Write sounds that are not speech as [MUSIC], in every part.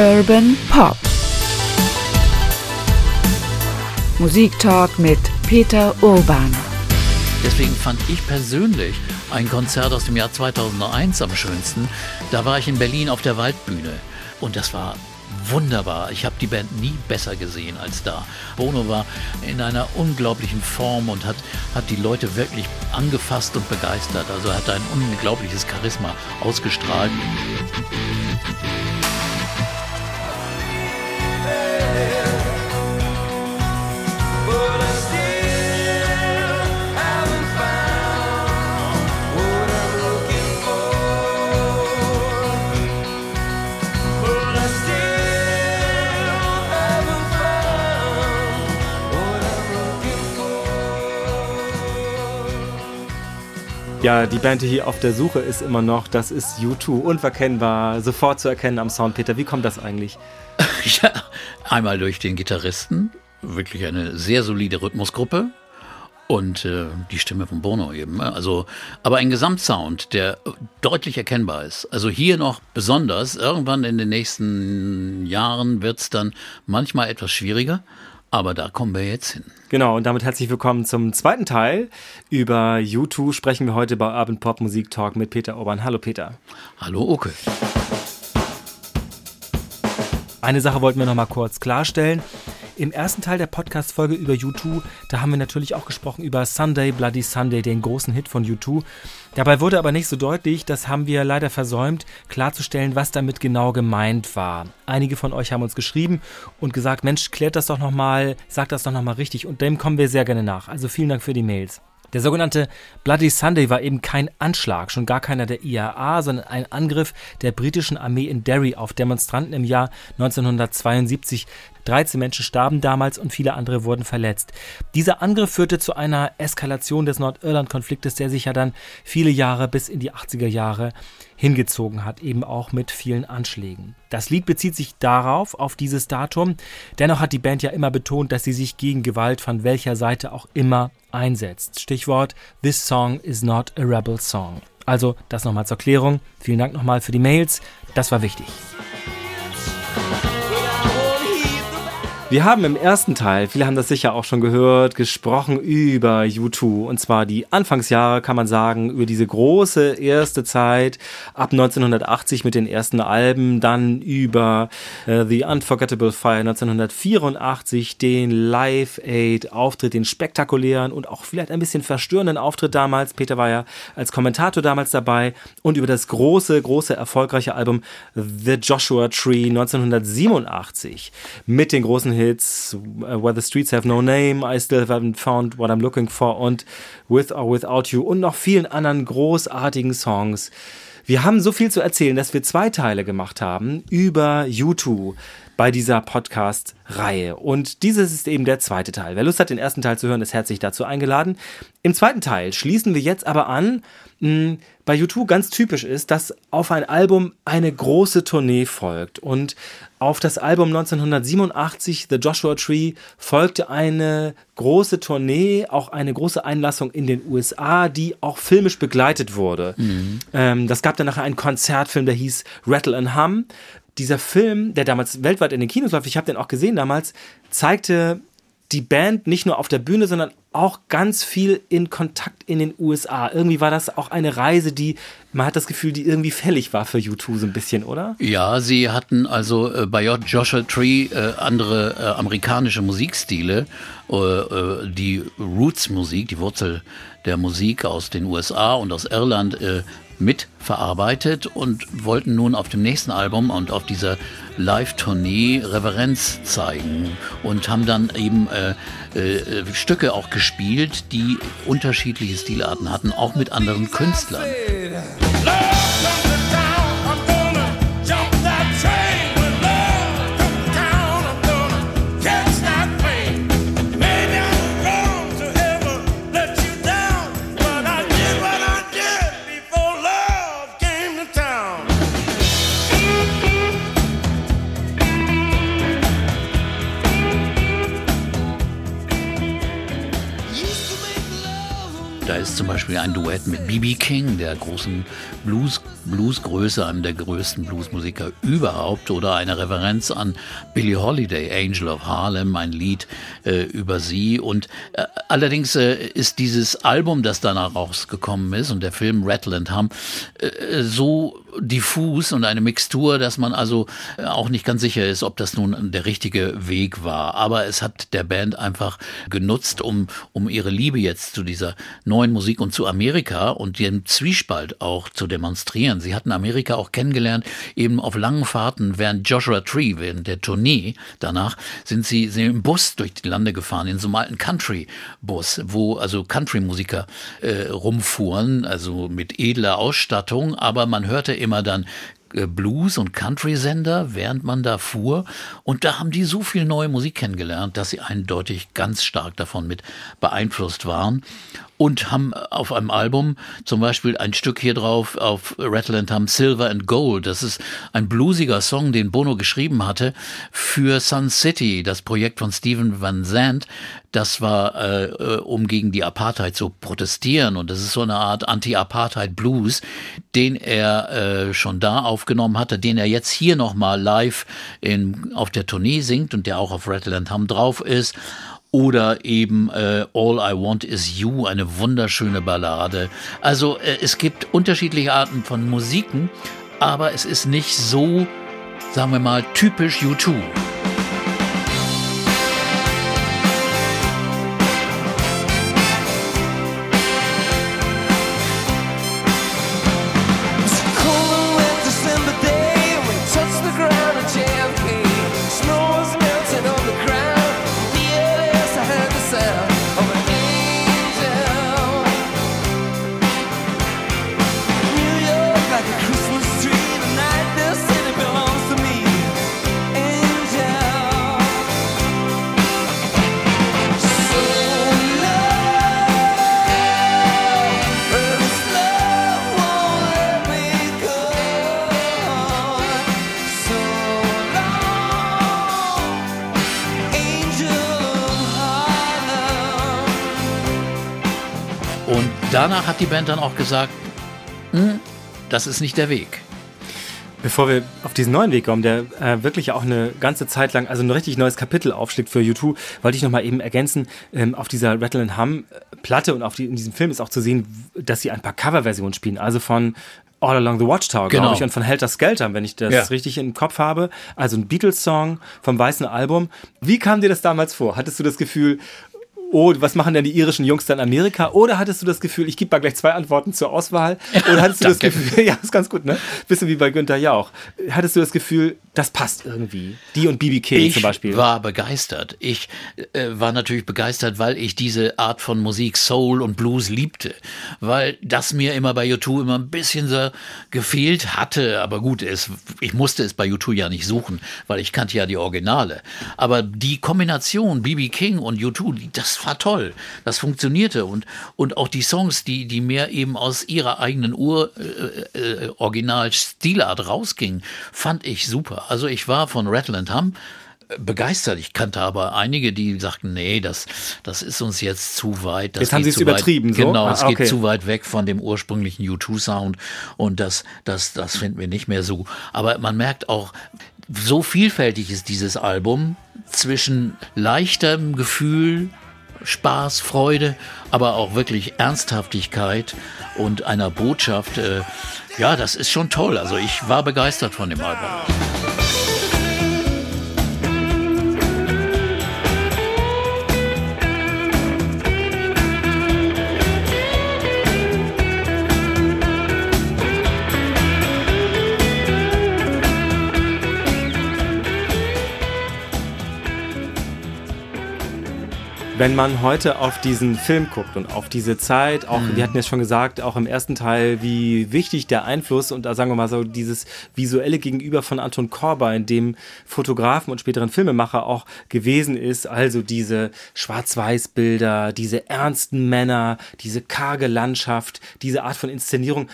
Urban Pop. Musiktalk mit Peter Urban. Deswegen fand ich persönlich ein Konzert aus dem Jahr 2001 am schönsten. Da war ich in Berlin auf der Waldbühne und das war wunderbar. Ich habe die Band nie besser gesehen als da. Bono war in einer unglaublichen Form und hat, hat die Leute wirklich angefasst und begeistert. Also er hat ein unglaubliches Charisma ausgestrahlt. Ja, die Band, die hier auf der Suche ist immer noch, das ist U2, unverkennbar, sofort zu erkennen am Sound. Peter, wie kommt das eigentlich? [LAUGHS] ja, einmal durch den Gitarristen, wirklich eine sehr solide Rhythmusgruppe und äh, die Stimme von Bono eben. Ne? Also, aber ein Gesamtsound, der deutlich erkennbar ist. Also hier noch besonders, irgendwann in den nächsten Jahren wird es dann manchmal etwas schwieriger. Aber da kommen wir jetzt hin. Genau, und damit herzlich willkommen zum zweiten Teil. Über U2 sprechen wir heute bei Urban Pop Musik Talk mit Peter Urban. Hallo Peter. Hallo Oke. Eine Sache wollten wir noch mal kurz klarstellen. Im ersten Teil der Podcast-Folge über U2, da haben wir natürlich auch gesprochen über Sunday Bloody Sunday, den großen Hit von U2. Dabei wurde aber nicht so deutlich, das haben wir leider versäumt, klarzustellen, was damit genau gemeint war. Einige von euch haben uns geschrieben und gesagt, Mensch, klärt das doch nochmal, sagt das doch nochmal richtig und dem kommen wir sehr gerne nach. Also vielen Dank für die Mails. Der sogenannte Bloody Sunday war eben kein Anschlag, schon gar keiner der IAA, sondern ein Angriff der britischen Armee in Derry auf Demonstranten im Jahr 1972. 13 Menschen starben damals und viele andere wurden verletzt. Dieser Angriff führte zu einer Eskalation des Nordirland-Konfliktes, der sich ja dann viele Jahre bis in die 80er Jahre hingezogen hat, eben auch mit vielen Anschlägen. Das Lied bezieht sich darauf, auf dieses Datum. Dennoch hat die Band ja immer betont, dass sie sich gegen Gewalt von welcher Seite auch immer einsetzt. Stichwort This song is not a rebel song. Also das nochmal zur Klärung. Vielen Dank nochmal für die Mails. Das war wichtig. Wir haben im ersten Teil, viele haben das sicher auch schon gehört, gesprochen über U2. Und zwar die Anfangsjahre, kann man sagen, über diese große erste Zeit ab 1980 mit den ersten Alben, dann über äh, The Unforgettable Fire 1984, den Live Aid Auftritt, den spektakulären und auch vielleicht ein bisschen verstörenden Auftritt damals. Peter war ja als Kommentator damals dabei und über das große, große erfolgreiche Album The Joshua Tree 1987 mit den großen Hits, uh, Where the Streets Have No Name, I Still Haven't Found What I'm Looking For und With or Without You und noch vielen anderen großartigen Songs. Wir haben so viel zu erzählen, dass wir zwei Teile gemacht haben über U2 bei dieser Podcast-Reihe. Und dieses ist eben der zweite Teil. Wer Lust hat, den ersten Teil zu hören, ist herzlich dazu eingeladen. Im zweiten Teil schließen wir jetzt aber an, mh, bei YouTube ganz typisch ist, dass auf ein Album eine große Tournee folgt. Und auf das Album 1987, The Joshua Tree, folgte eine große Tournee, auch eine große Einlassung in den USA, die auch filmisch begleitet wurde. Mhm. Ähm, das gab dann nachher einen Konzertfilm, der hieß Rattle and Hum dieser Film, der damals weltweit in den Kinos läuft, ich habe den auch gesehen damals, zeigte die Band nicht nur auf der Bühne, sondern auch ganz viel in Kontakt in den USA. Irgendwie war das auch eine Reise, die, man hat das Gefühl, die irgendwie fällig war für U2 so ein bisschen, oder? Ja, sie hatten also äh, bei Joshua Tree äh, andere äh, amerikanische Musikstile. Die Roots-Musik, die Wurzel der Musik aus den USA und aus Irland mitverarbeitet und wollten nun auf dem nächsten Album und auf dieser Live-Tournee Reverenz zeigen und haben dann eben äh, äh, Stücke auch gespielt, die unterschiedliche Stilarten hatten, auch mit anderen Künstlern. Beispiel ein Duett mit B.B. King, der großen Blues Bluesgröße, einem der größten Bluesmusiker überhaupt, oder eine Referenz an Billie Holiday, Angel of Harlem, ein Lied äh, über sie. Und äh, allerdings äh, ist dieses Album, das danach rausgekommen ist, und der Film Rattle and Hum, äh, so diffus und eine Mixtur, dass man also äh, auch nicht ganz sicher ist, ob das nun der richtige Weg war. Aber es hat der Band einfach genutzt, um, um ihre Liebe jetzt zu dieser neuen Musik und zu Amerika und dem Zwiespalt auch zu demonstrieren. Sie hatten Amerika auch kennengelernt, eben auf langen Fahrten während Joshua Tree, während der Tournee danach, sind sie, sind im Bus durch die Lande gefahren, in so einem alten Country-Bus, wo also Country-Musiker äh, rumfuhren, also mit edler Ausstattung, aber man hörte immer dann äh, Blues- und Country-Sender, während man da fuhr. Und da haben die so viel neue Musik kennengelernt, dass sie eindeutig ganz stark davon mit beeinflusst waren und haben auf einem Album zum Beispiel ein Stück hier drauf auf Rattle and Hum Silver and Gold. Das ist ein bluesiger Song, den Bono geschrieben hatte für Sun City, das Projekt von Stephen Van Zandt. Das war, äh, äh, um gegen die Apartheid zu protestieren. Und das ist so eine Art Anti-Apartheid-Blues, den er äh, schon da aufgenommen hatte, den er jetzt hier nochmal live in, auf der Tournee singt und der auch auf Rattle and Hum drauf ist oder eben äh, All I Want Is You, eine wunderschöne Ballade. Also äh, es gibt unterschiedliche Arten von Musiken, aber es ist nicht so, sagen wir mal, typisch U2. Die Band dann auch gesagt, hm, das ist nicht der Weg. Bevor wir auf diesen neuen Weg kommen, der äh, wirklich auch eine ganze Zeit lang, also ein richtig neues Kapitel aufschlägt für U2, wollte ich nochmal eben ergänzen, ähm, auf dieser Rattle and Hum äh, Platte und auf die, in diesem Film ist auch zu sehen, dass sie ein paar Coverversionen spielen, also von All Along the Watchtower, genau. glaube ich, und von Helter Skelter, wenn ich das ja. richtig im Kopf habe. Also ein Beatles-Song vom weißen Album. Wie kam dir das damals vor? Hattest du das Gefühl, oh, was machen denn die irischen Jungs da in Amerika? Oder hattest du das Gefühl, ich gebe mal gleich zwei Antworten zur Auswahl? Oder [LAUGHS] hattest du das Gefühl, [LAUGHS] ja, ist ganz gut, ne? Bisschen wie bei Günther Jauch. Hattest du das Gefühl, das passt irgendwie? Die und BB King ich zum Beispiel. Ich war begeistert. Ich äh, war natürlich begeistert, weil ich diese Art von Musik, Soul und Blues liebte. Weil das mir immer bei U2 immer ein bisschen so gefehlt hatte. Aber gut, es, ich musste es bei U2 ja nicht suchen, weil ich kannte ja die Originale. Aber die Kombination BB King und U2, das war toll. Das funktionierte und, und auch die Songs, die, die mehr eben aus ihrer eigenen Ur-Original-Stilart äh, äh, rausgingen, fand ich super. Also ich war von Rattle and Hum äh, begeistert. Ich kannte aber einige, die sagten, nee, das, das ist uns jetzt zu weit. Das jetzt haben sie es übertrieben, so? Genau, ah, es okay. geht zu weit weg von dem ursprünglichen U2-Sound und das, das, das finden wir nicht mehr so. Aber man merkt auch, so vielfältig ist dieses Album zwischen leichtem Gefühl, Spaß, Freude, aber auch wirklich Ernsthaftigkeit und einer Botschaft. Äh, ja, das ist schon toll. Also ich war begeistert von dem Album. Wenn man heute auf diesen Film guckt und auf diese Zeit, auch, mhm. wir hatten ja schon gesagt, auch im ersten Teil, wie wichtig der Einfluss und da sagen wir mal so dieses visuelle Gegenüber von Anton Korbein, dem Fotografen und späteren Filmemacher auch gewesen ist, also diese Schwarz-Weiß-Bilder, diese ernsten Männer, diese karge Landschaft, diese Art von Inszenierung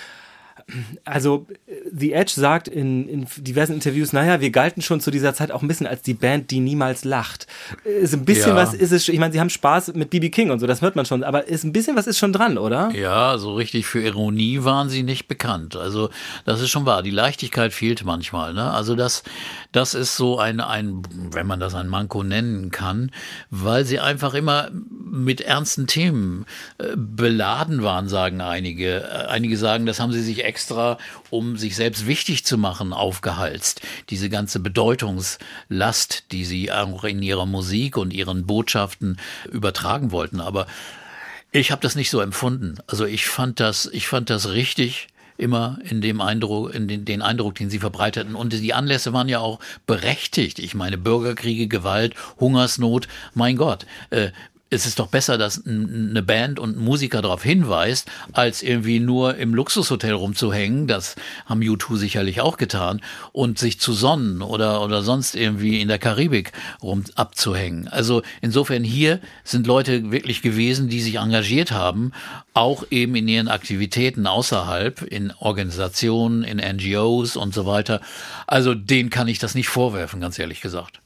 also The Edge sagt in, in diversen Interviews, naja, wir galten schon zu dieser Zeit auch ein bisschen als die Band, die niemals lacht. Ist ein bisschen Ja. was ist es, ich meine, sie haben Spaß mit BB King und so, das hört man schon, aber ist ein bisschen was ist schon dran, oder? Ja, so richtig für Ironie waren sie nicht bekannt. Also das ist schon wahr. Die Leichtigkeit fehlt manchmal. Ne? Also das, das ist so ein, ein, wenn man das ein Manko nennen kann, weil sie einfach immer mit ernsten Themen äh, beladen waren, sagen einige. Äh, Einige sagen, das haben sie sich extra, um sich selbst wichtig zu machen, aufgehalst. Diese ganze Bedeutungslast, die sie auch in ihrer Musik und ihren Botschaften übertragen wollten. Aber ich habe das nicht so empfunden. Also ich fand das, ich fand das richtig immer in dem Eindruck, in den, den Eindruck, den sie verbreiteten. Und die Anlässe waren ja auch berechtigt. Ich meine, Bürgerkriege, Gewalt, Hungersnot, mein Gott. Äh, es ist doch besser, dass eine Band und ein Musiker darauf hinweist, als irgendwie nur im Luxushotel rumzuhängen. Das haben U2 sicherlich auch getan. Und sich zu sonnen oder, oder sonst irgendwie in der Karibik rum abzuhängen. Also insofern hier sind Leute wirklich gewesen, die sich engagiert haben, auch eben in ihren Aktivitäten außerhalb, in Organisationen, in NGOs und so weiter. Also denen kann ich das nicht vorwerfen, ganz ehrlich gesagt.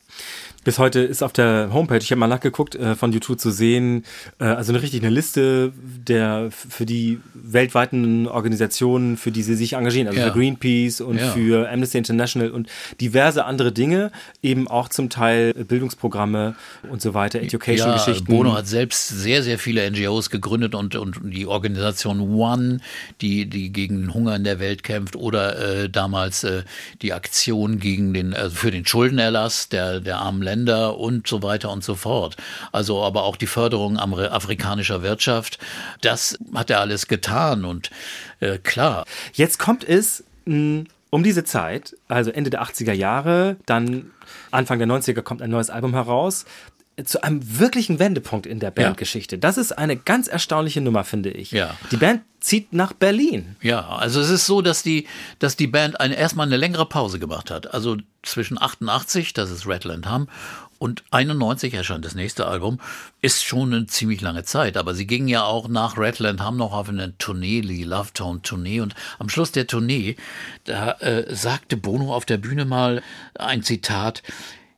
Bis heute ist auf der Homepage, ich habe mal nachgeguckt, äh, von YouTube zu sehen, äh, also eine richtig eine Liste der für die weltweiten Organisationen, für die sie sich engagieren, also Ja. für Greenpeace und Ja. für Amnesty International und diverse andere Dinge, eben auch zum Teil Bildungsprogramme und so weiter, Education-Geschichten. Bono hat selbst sehr, sehr viele NGOs gegründet und, und die Organisation One, die, die gegen den Hunger in der Welt kämpft, oder äh, damals äh, die Aktion gegen den, also für den Schuldenerlass der, der armen Länder und so weiter und so fort. Also aber auch die Förderung afrikanischer Wirtschaft, das hat er alles getan und äh, klar. Jetzt kommt es mh, um diese Zeit, also Ende der 80er Jahre, dann Anfang der 90er kommt ein neues Album heraus, zu einem wirklichen Wendepunkt in der Bandgeschichte. Das ist eine ganz erstaunliche Nummer, finde ich. Ja. Die Band zieht nach Berlin. Ja, also es ist so, dass die, dass die Band eine, erstmal eine längere Pause gemacht hat. Also zwischen 88, das ist Rattle and Hum, und 91 erscheint das nächste Album, ist schon eine ziemlich lange Zeit. Aber sie gingen ja auch nach Rattle and Hum noch auf eine Tournee, die Love Tone Tournee. Und am Schluss der Tournee, da äh, sagte Bono auf der Bühne mal ein Zitat,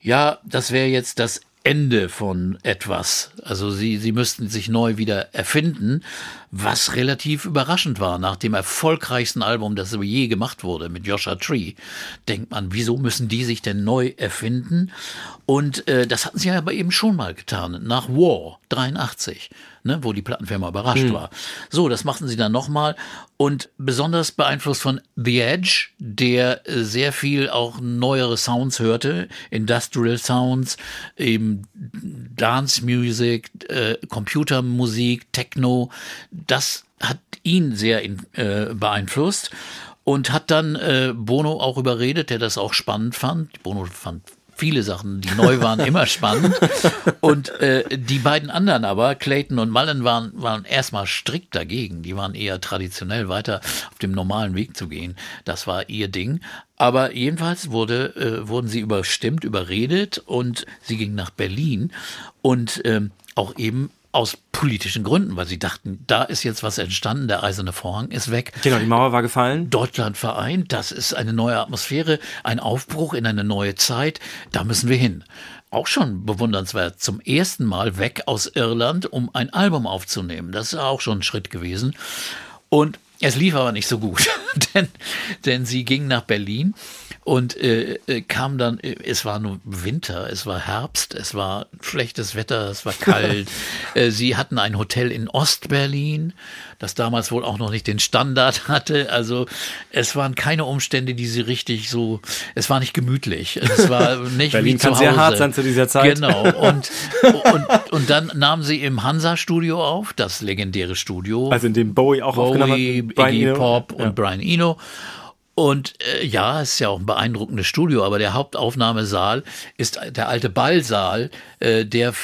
ja, das wäre jetzt das Ende von etwas. Also sie, sie müssten sich neu wieder erfinden, was relativ überraschend war. Nach dem erfolgreichsten Album, das je gemacht wurde, mit Joshua Tree, denkt man, wieso müssen die sich denn neu erfinden? Und äh, das hatten sie ja aber eben schon mal getan, nach War 83, ne, wo die Plattenfirma überrascht war. So, das machten sie dann nochmal und besonders beeinflusst von The Edge, der äh, sehr viel auch neuere Sounds hörte, Industrial Sounds, eben Dance Music, äh, Computermusik, Techno, das hat ihn sehr in, äh, beeinflusst und hat dann äh, Bono auch überredet, der das auch spannend fand. Bono fand viele Sachen, die neu waren, [LAUGHS] immer spannend. Und äh, die beiden anderen aber, Clayton und Mullen, waren, waren erstmal strikt dagegen. Die waren eher traditionell weiter auf dem normalen Weg zu gehen. Das war ihr Ding. Aber jedenfalls wurde, äh, wurden sie überstimmt, überredet und sie gingen nach Berlin und ähm, auch eben aus politischen Gründen, weil sie dachten, da ist jetzt was entstanden, der eiserne Vorhang ist weg. Genau, die Mauer war gefallen. Deutschland vereint, das ist eine neue Atmosphäre, ein Aufbruch in eine neue Zeit, da müssen wir hin. Auch schon bewundernswert, zum ersten Mal weg aus Irland, um ein Album aufzunehmen. Das ist auch schon ein Schritt gewesen. Und es lief aber nicht so gut, [LAUGHS] denn, denn sie ging nach Berlin und äh, äh, kam dann, äh, es war nur Winter, es war Herbst, es war schlechtes Wetter, es war kalt. [LAUGHS] äh, sie hatten ein Hotel in Ostberlin, das damals wohl auch noch nicht den Standard [LAUGHS] hatte. Also es waren keine Umstände, die sie richtig so, es war nicht gemütlich. Es war nicht Berlin wie zu kann Hause. sehr hart sein zu dieser Zeit. Genau. Und, und, und dann nahmen sie im Hansa-Studio auf, das legendäre Studio. Also in dem Bowie auch aufgenommen Bowie, hat. Brian Iggy Eno. Pop Ja. und Brian Eno. Und äh, ja, es ist ja auch ein beeindruckendes Studio, aber der Hauptaufnahmesaal ist der alte Ballsaal, äh, der,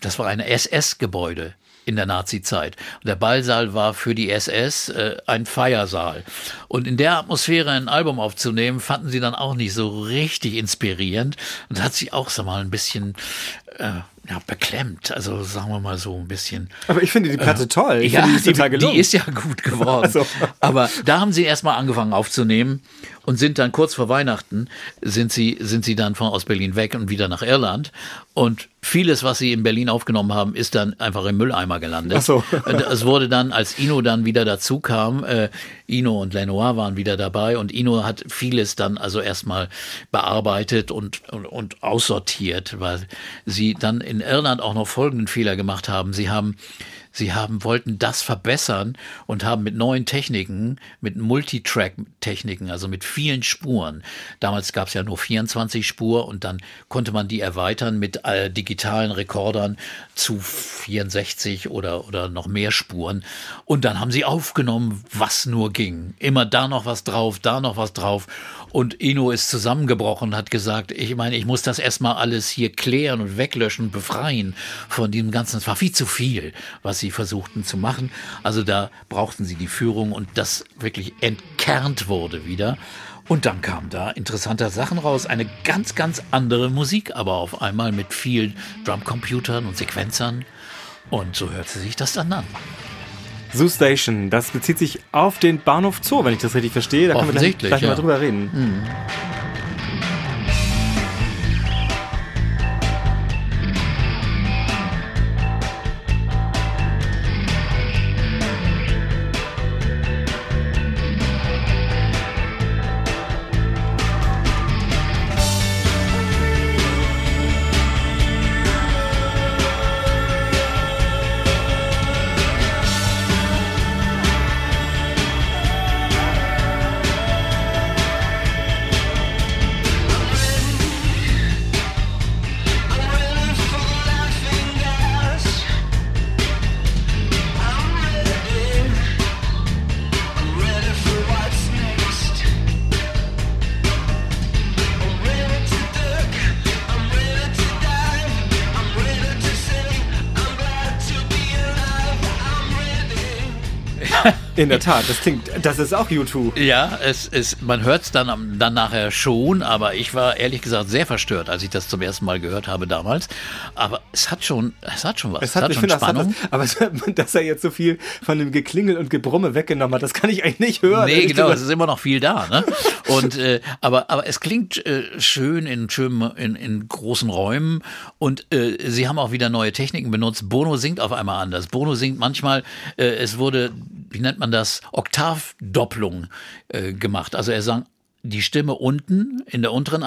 das war ein SS-Gebäude in der Nazi-Zeit. Der Ballsaal war für die SS äh, ein Feiersaal. Und in der Atmosphäre ein Album aufzunehmen, fanden sie dann auch nicht so richtig inspirierend. Und das hat sie auch, sag mal, ein bisschen ja, beklemmt. Also sagen wir mal so ein bisschen. Aber ich finde die Platte äh, toll. Ich ja, die, ist total gelungen. die ist ja gut geworden. Also. Aber da haben sie erstmal angefangen aufzunehmen und sind dann kurz vor Weihnachten sind sie, sind sie dann von aus Berlin weg und wieder nach Irland. Und vieles, was sie in Berlin aufgenommen haben, ist dann einfach im Mülleimer gelandet. Ach so. es wurde dann, als Ino dann wieder dazu kam, äh, Ino und Lenoir waren wieder dabei und Ino hat vieles dann also erstmal bearbeitet und, und, und aussortiert, weil sie dann in Irland auch noch folgenden Fehler gemacht haben. Sie haben Sie haben, wollten das verbessern und haben mit neuen Techniken, mit Multitrack-Techniken, also mit vielen Spuren. Damals gab es ja nur 24 Spur und dann konnte man die erweitern mit äh, digitalen Rekordern zu 64 oder, oder noch mehr Spuren. Und dann haben sie aufgenommen, was nur ging. Immer da noch was drauf, da noch was drauf. Und Ino ist zusammengebrochen und hat gesagt, ich meine, ich muss das erstmal alles hier klären und weglöschen, befreien von diesem Ganzen. Es war viel zu viel, was sie versuchten zu machen. Also da brauchten sie die Führung und das wirklich entkernt wurde wieder. Und dann kam da interessante Sachen raus. Eine ganz, ganz andere Musik, aber auf einmal mit vielen Drumcomputern und Sequenzern. Und so hörte sich das dann an. Zoo Station, das bezieht sich auf den Bahnhof Zoo, wenn ich das richtig verstehe. Da können wir gleich, gleich ja. mal drüber reden. Mhm. In der Tat, das klingt, das ist auch YouTube. Ja, es ist, man hört es dann, dann nachher schon, aber ich war ehrlich gesagt sehr verstört, als ich das zum ersten Mal gehört habe damals. Aber es hat schon, es hat schon was. Es hat, es hat schon finde, Spannung. Das hat aber [LAUGHS] dass er jetzt so viel von dem Geklingel und Gebrumme weggenommen hat, das kann ich eigentlich nicht hören. Nee, genau, es ist immer noch viel da. Ne? Und äh, aber, aber es klingt äh, schön in in, in großen Räumen und äh, sie haben auch wieder neue Techniken benutzt. Bono singt auf einmal anders. Bono singt manchmal, äh, es wurde, wie nennt man das, Oktavdopplung äh, gemacht. Also er sang die Stimme unten in der unteren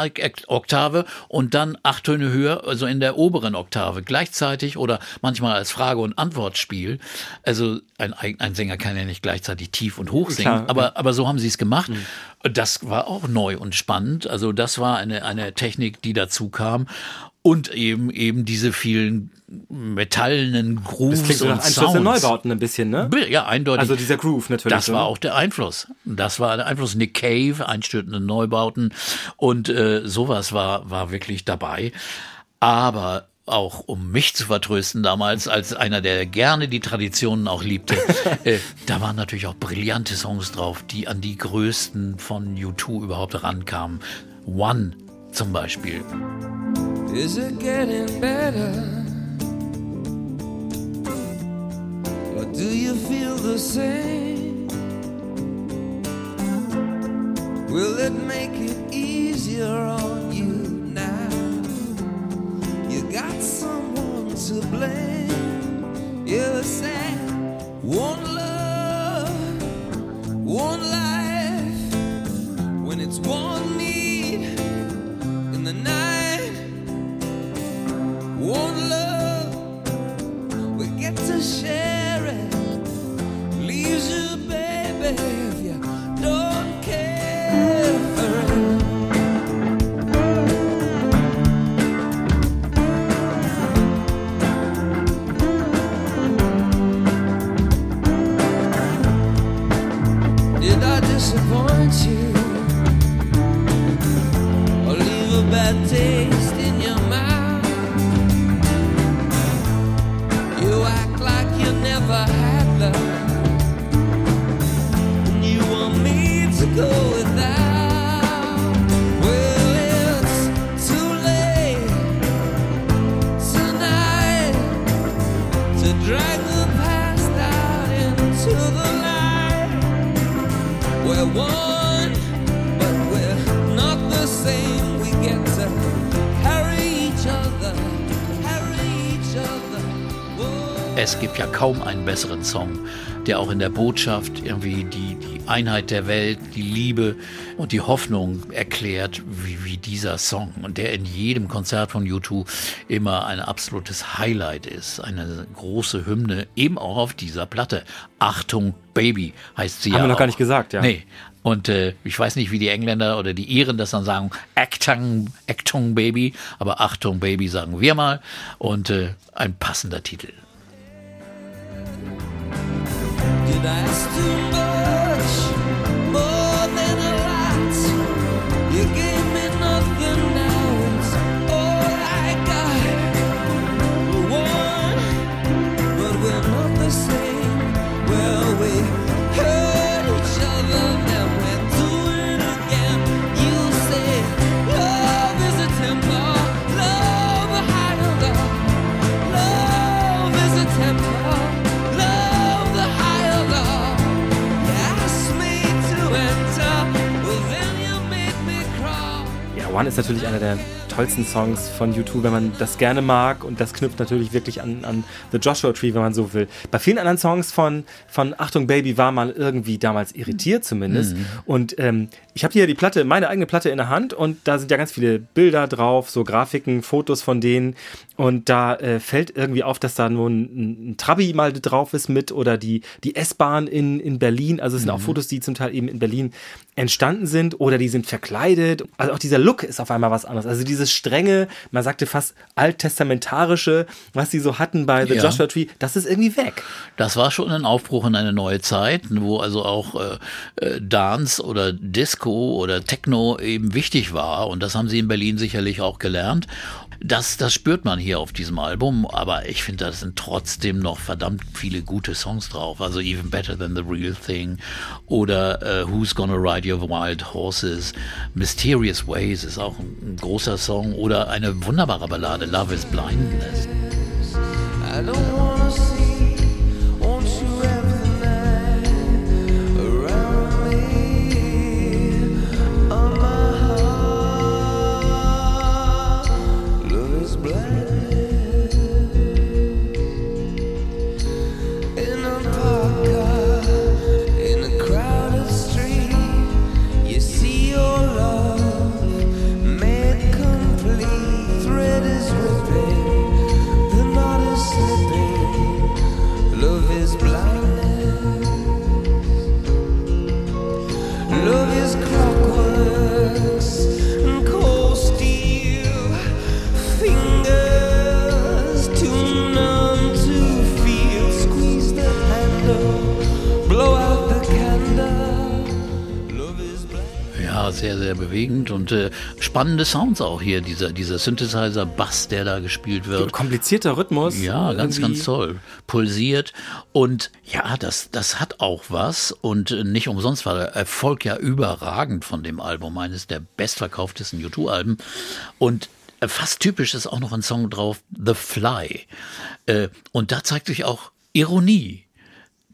Oktave und dann acht Töne höher, also in der oberen Oktave gleichzeitig oder manchmal als Frage- und Antwortspiel. Also ein, ein Sänger kann ja nicht gleichzeitig tief und hoch singen, Klar, aber, aber so haben sie es gemacht. Mhm. Das war auch neu und spannend. Also das war eine, eine Technik, die dazu kam und eben eben diese vielen metallenen Grooves das und nach Sounds. Neubauten ein bisschen, ne? Ja, eindeutig. Also dieser Groove natürlich. Das war auch der Einfluss. Das war der Einfluss. Nick Cave, einstürzende Neubauten und äh, sowas war war wirklich dabei. Aber auch um mich zu vertrösten damals, als einer, der gerne die Traditionen auch liebte, [LAUGHS] äh, da waren natürlich auch brillante Songs drauf, die an die größten von U2 überhaupt rankamen. One zum Beispiel. Is it getting better? Do you feel the same? Will it make it easier on you now? You got someone to blame. You said one love, one life. Es gibt ja kaum einen besseren Song, der auch in der Botschaft irgendwie die, die Einheit der Welt, die Liebe und die Hoffnung erklärt, wie, wie dieser Song. Und der in jedem Konzert von U2 immer ein absolutes Highlight ist. Eine große Hymne, eben auch auf dieser Platte. Achtung, Baby heißt sie Haben ja. wir noch auch. gar nicht gesagt, ja. Nee. Und äh, ich weiß nicht, wie die Engländer oder die Iren das dann sagen, Actung, Actung Baby, aber Achtung Baby sagen wir mal. Und äh, ein passender Titel. Did I ask One ist natürlich einer der tollsten Songs von U2, wenn man das gerne mag. Und das knüpft natürlich wirklich an, an The Joshua Tree, wenn man so will. Bei vielen anderen Songs von, von Achtung Baby war man irgendwie damals irritiert zumindest. Und ähm, ich habe hier die Platte, meine eigene Platte in der Hand und da sind ja ganz viele Bilder drauf, so Grafiken, Fotos von denen. Und da äh, fällt irgendwie auf, dass da nur ein, ein Trabi mal drauf ist mit oder die, die S-Bahn in, in Berlin. Also es sind auch Fotos, die zum Teil eben in Berlin entstanden sind oder die sind verkleidet. Also auch dieser Look ist auf einmal was anderes. Also dieses strenge, man sagte fast alttestamentarische, was sie so hatten bei The Ja. Joshua Tree, das ist irgendwie weg. Das war schon ein Aufbruch in eine neue Zeit, wo also auch äh, äh, Dance oder Disco oder Techno eben wichtig war. Und das haben sie in Berlin sicherlich auch gelernt. Das, das spürt man hier auf diesem Album, aber ich finde, da sind trotzdem noch verdammt viele gute Songs drauf. Also Even Better Than the Real Thing oder äh, Who's Gonna Ride Your Wild Horses, Mysterious Ways ist auch ein, ein großer Song oder eine wunderbare Ballade, Love is Blindness. I don't sehr, sehr bewegend und äh, spannende Sounds auch hier. Dieser, dieser Synthesizer-Bass, der da gespielt wird. Komplizierter Rhythmus. Ja, ganz, Irgendwie- ganz toll. Pulsiert. Und ja, das, das hat auch was. Und nicht umsonst war der Erfolg ja überragend von dem Album. Eines der bestverkauftesten U2-Alben. Und äh, fast typisch ist auch noch ein Song drauf, The Fly. Äh, und da zeigt sich auch Ironie.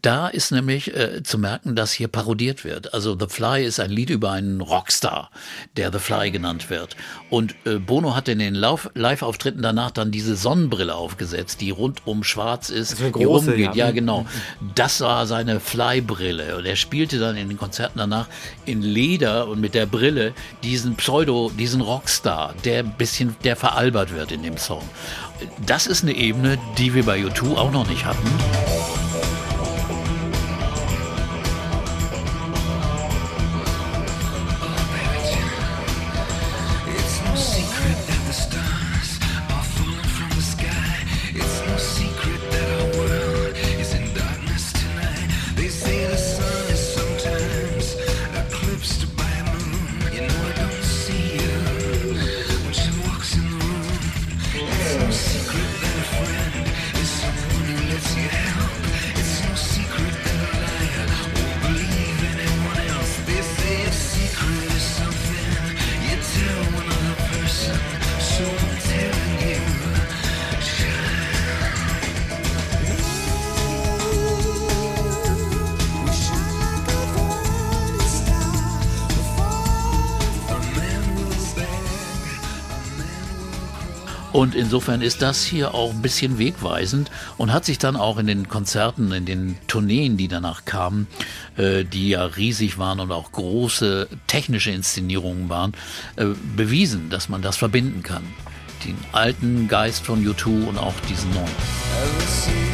Da ist nämlich äh, zu merken, dass hier parodiert wird. Also The Fly ist ein Lied über einen Rockstar, der The Fly genannt wird. Und äh, Bono hat in den Live-Auftritten danach dann diese Sonnenbrille aufgesetzt, die rundum schwarz ist, Also eine die große, rumgeht. ja. Ja, genau. Das war seine Fly-Brille. Und er spielte dann in den Konzerten danach in Leder und mit der Brille diesen Pseudo, diesen Rockstar, der ein bisschen, der veralbert wird in dem Song. Das ist eine Ebene, die wir bei U2 auch noch nicht hatten. Das hier auch ein bisschen wegweisend und hat sich dann auch in den Konzerten, in den Tourneen, die danach kamen, äh, die ja riesig waren und auch große technische Inszenierungen waren, äh, bewiesen, dass man das verbinden kann. Den alten Geist von U2 und auch diesen neuen.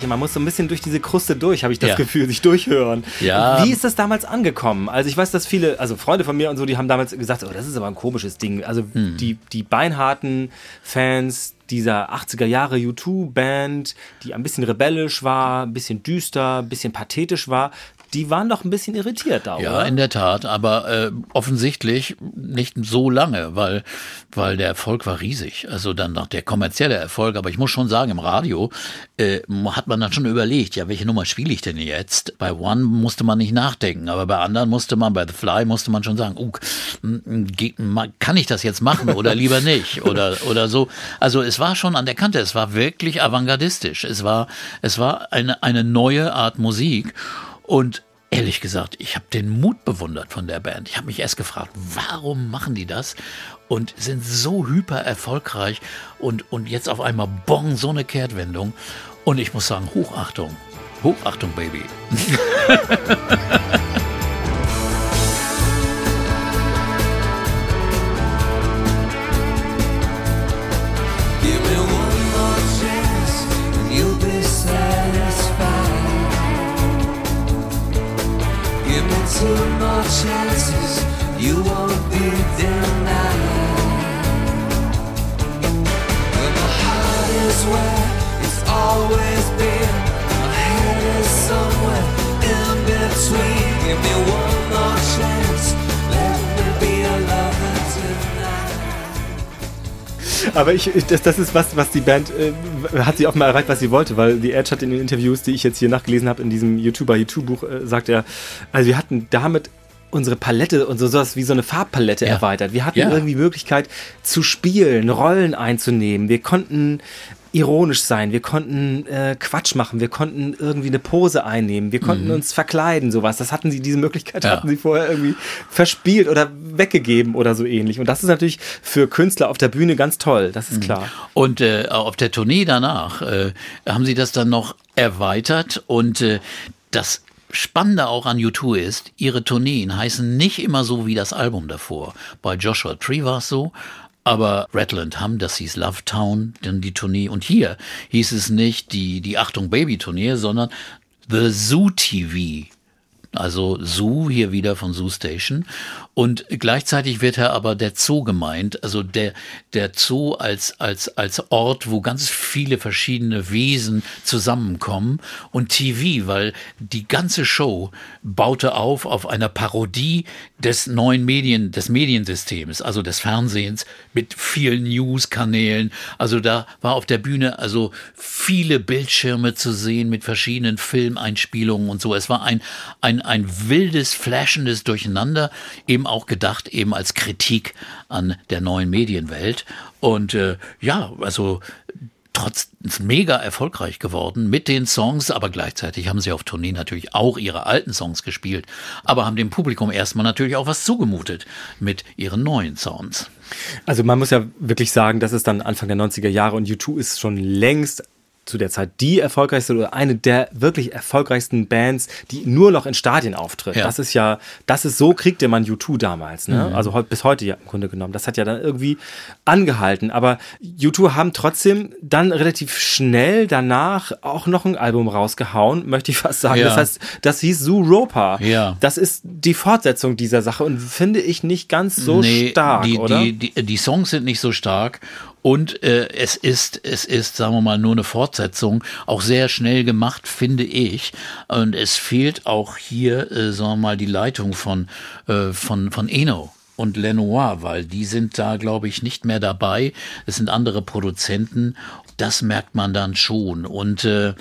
Ja, man muss so ein bisschen durch diese Kruste durch, habe ich das Ja. Gefühl, sich durchhören. Ja. Wie ist das damals angekommen? Also ich weiß, dass viele, also Freunde von mir und so, die haben damals gesagt, oh, das ist aber ein komisches Ding. Also Hm. die, die beinharten Fans dieser 80er Jahre U2-Band, die ein bisschen rebellisch war, ein bisschen düster, ein bisschen pathetisch war, die waren doch ein bisschen irritiert da, Ja, oder? in der Tat, aber äh, offensichtlich nicht so lange, weil, weil der Erfolg war riesig. Also dann noch der kommerzielle Erfolg, aber ich muss schon sagen, im Radio äh, hat man dann schon überlegt, ja, welche Nummer spiele ich denn jetzt? Bei One musste man nicht nachdenken, aber bei anderen musste man, bei The Fly musste man schon sagen, uh, kann ich das jetzt machen oder [LAUGHS] lieber nicht? Oder, oder so. Also es war schon an der Kante, es war wirklich avantgardistisch. Es war, es war eine, eine neue Art Musik. Und ehrlich gesagt, ich habe den Mut bewundert von der Band. Ich habe mich erst gefragt, warum machen die das? Und sind so hyper erfolgreich und, und jetzt auf einmal bong, so eine Kehrtwendung. Und ich muss sagen, Hochachtung. Hochachtung, Baby. [LAUGHS] Aber ich, das, das ist was, was die Band, äh, hat sie offenbar erreicht, was sie wollte, weil die Edge hat in den Interviews, die ich jetzt hier nachgelesen habe, in diesem YouTuber YouTube-Buch, äh, sagt er, also wir hatten damit unsere Palette und so sowas wie so eine Farbpalette Ja. erweitert. Wir hatten Ja. irgendwie die Möglichkeit zu spielen, Rollen einzunehmen. Wir konnten ironisch sein, wir konnten äh, Quatsch machen, wir konnten irgendwie eine Pose einnehmen, wir konnten uns verkleiden, sowas. Das hatten sie, diese Möglichkeit Mhm. Ja. hatten sie vorher irgendwie verspielt oder weggegeben oder so ähnlich. Und das ist natürlich für Künstler auf der Bühne ganz toll, das Mhm. ist klar. Und äh, auf der Tournee danach äh, haben sie das dann noch erweitert und äh, das Spannende auch an U2 ist, ihre Tourneen heißen nicht immer so wie das Album davor. Bei Joshua Tree war es so, aber Redland Hum, das hieß Love Town, dann die Tournee. Und hier hieß es nicht die, die Achtung Baby Tournee, sondern The Zoo TV. Also Zoo hier wieder von Zoo Station. Und gleichzeitig wird er aber der Zoo gemeint, also der, der Zoo als, als, als Ort, wo ganz viele verschiedene Wesen zusammenkommen und TV, weil die ganze Show baute auf auf einer Parodie des neuen Medien, des Mediensystems, also des Fernsehens mit vielen News-Kanälen. Also da war auf der Bühne also viele Bildschirme zu sehen mit verschiedenen Filmeinspielungen und so. Es war ein, ein, ein wildes, flashendes Durcheinander, eben auch gedacht eben als Kritik an der neuen Medienwelt. Und äh, ja, also trotz mega erfolgreich geworden mit den Songs, aber gleichzeitig haben sie auf Tournee natürlich auch ihre alten Songs gespielt, aber haben dem Publikum erstmal natürlich auch was zugemutet mit ihren neuen Sounds. Also man muss ja wirklich sagen, das ist dann Anfang der 90er Jahre und U2 ist schon längst zu der Zeit die erfolgreichste oder eine der wirklich erfolgreichsten Bands, die nur noch in Stadien auftritt. Ja. Das ist ja, das ist so kriegte man U2 damals, ne? Also heu- bis heute ja im Grunde genommen. Das hat ja dann irgendwie angehalten. Aber U2 haben trotzdem dann relativ schnell danach auch noch ein Album rausgehauen, möchte ich fast sagen. Ja. Das heißt, das hieß Zooropa. Ja. Das ist die Fortsetzung dieser Sache und finde ich nicht ganz so stark, die, oder? Die, die, die Songs sind nicht so stark Und äh, es ist, es ist, sagen wir mal, nur eine Fortsetzung, auch sehr schnell gemacht, finde ich. Und es fehlt auch hier, äh, sagen wir mal, die Leitung von, äh, von, von Eno und Lenoir, weil die sind da, glaube ich, nicht mehr dabei. Es sind andere Produzenten. Das merkt man dann schon. Und äh,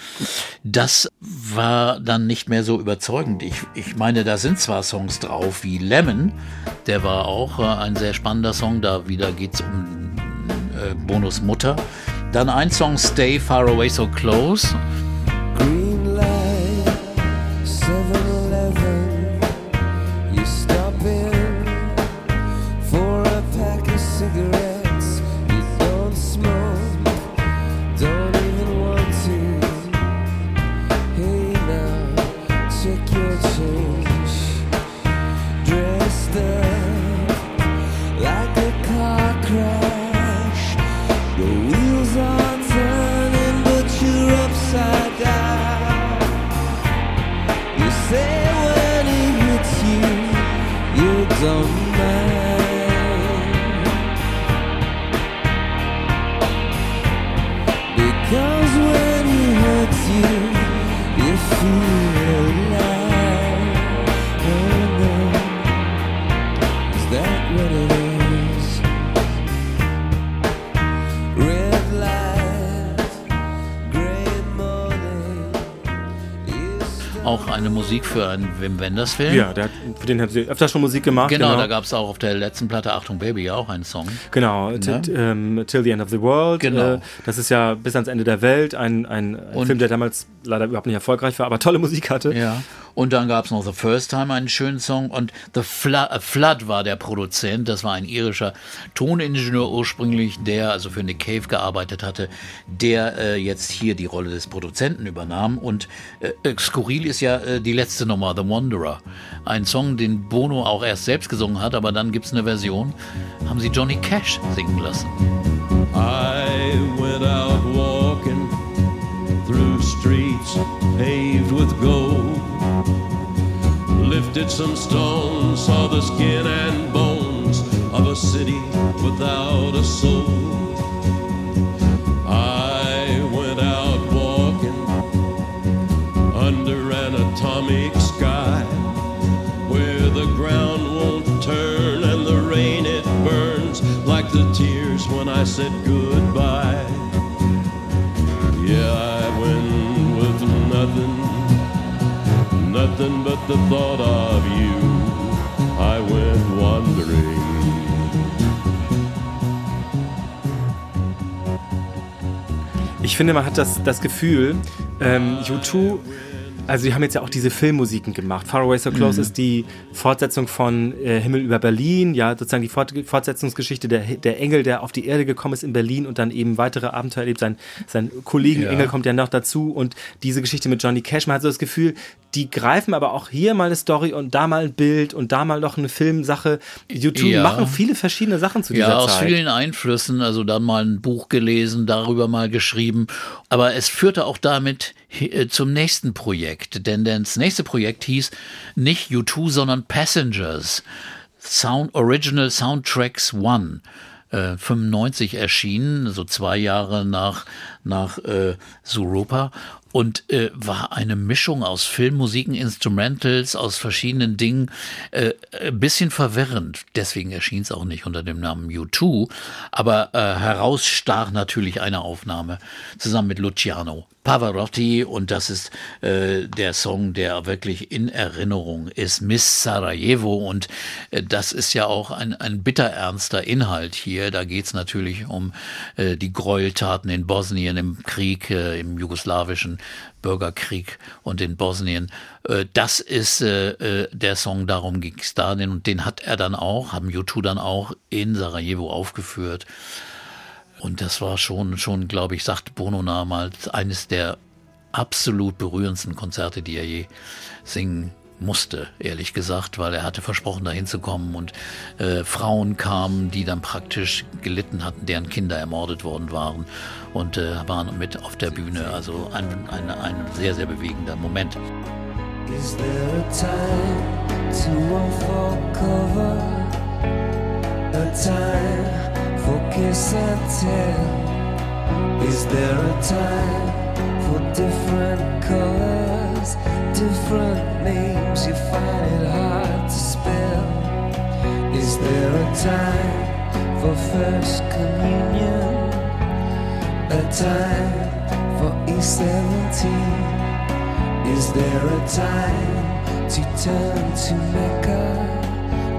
das war dann nicht mehr so überzeugend. Ich, ich meine, da sind zwar Songs drauf wie Lemon, der war auch äh, ein sehr spannender Song. Da wieder geht's um äh, Bonus Mutter. Dann ein Song Stay Far Away So Close. Auch eine Musik für einen Wim Wenders Film. Ja, der hat, für den haben sie öfter schon Musik gemacht. Genau, da gab es auch auf der letzten Platte Achtung Baby ja auch einen Song. Genau, Ne? t- ähm, Till the End of the World. Genau. Äh, das ist ja bis ans Ende der Welt ein, ein, ein Film, der damals leider überhaupt nicht erfolgreich war, aber tolle Musik hatte. Ja. Und dann gab es noch The First Time, einen schönen Song. Und The Flood, äh, Flood war der Produzent. Das war ein irischer Toningenieur ursprünglich, der also für Nick Cave gearbeitet hatte, der äh, jetzt hier die Rolle des Produzenten übernahm. Und äh, äh, skurril ist ja äh, die letzte Nummer, The Wanderer. Ein Song, den Bono auch erst selbst gesungen hat, aber dann gibt es eine Version, haben sie Johnny Cash singen lassen. I went out walking through streets paved with gold. Lifted some stones, saw the skin and bones of a city without a soul. I went out walking under an atomic sky where the ground won't turn and the rain it burns like the tears when I said goodbye. Yeah, I went with nothing, nothing but the thought of you. I went wandering. Ich finde, man hat das, das Gefühl, ähm, U2, also die haben jetzt ja auch diese Filmmusiken gemacht. Far Away So Close ist die Fortsetzung von äh, Himmel über Berlin, ja, sozusagen die Fort Fortsetzungsgeschichte der, der Engel, der auf die Erde gekommen ist in Berlin und dann eben weitere Abenteuer erlebt. Sein, sein Kollegen Ja. Engel kommt ja noch dazu und diese Geschichte mit Johnny Cash, man hat so das Gefühl, die greifen aber auch hier mal eine Story und da mal ein Bild und da mal noch eine Filmsache. U2 Ja. machen viele verschiedene Sachen zu dieser Ja, aus Zeit. vielen Einflüssen, also dann mal ein Buch gelesen, darüber mal geschrieben. Aber es führte auch damit äh, zum nächsten Projekt, denn das nächste Projekt hieß nicht U2, sondern Passengers. Sound Original Soundtracks One. Äh, 95 erschienen, so zwei Jahre nach, nach äh, Suropa und äh, war eine Mischung aus Filmmusiken, Instrumentals, aus verschiedenen Dingen, äh, ein bisschen verwirrend. Deswegen erschien es auch nicht unter dem Namen U2, aber äh, herausstach natürlich eine Aufnahme zusammen mit Luciano Pavarotti und das ist äh, der Song, der wirklich in Erinnerung ist, Miss Sarajevo und äh, das ist ja auch ein, ein bitterernster Inhalt hier. Da geht's natürlich um äh, die Gräueltaten in Bosnien im Krieg, äh, im jugoslawischen Bürgerkrieg und in Bosnien. Äh, das ist äh, äh, der Song, darum ging's da und den hat er dann auch, haben U2 dann auch in Sarajevo aufgeführt. Und das war schon, schon, glaube ich, sagte Bono damals, eines der absolut berührendsten Konzerte, die er je singen musste, ehrlich gesagt, weil er hatte versprochen, da hinzukommen und äh, Frauen kamen, die dann praktisch gelitten hatten, deren Kinder ermordet worden waren und äh, waren mit auf der Bühne. Also ein, ein, ein sehr, sehr bewegender Moment. Is there a time to run for cover? A time for kiss and tell? Is there a time for different colors, different names? You find it hard to spell. Is there a time for first communion? A time for E17? Is there a time to turn to Mecca?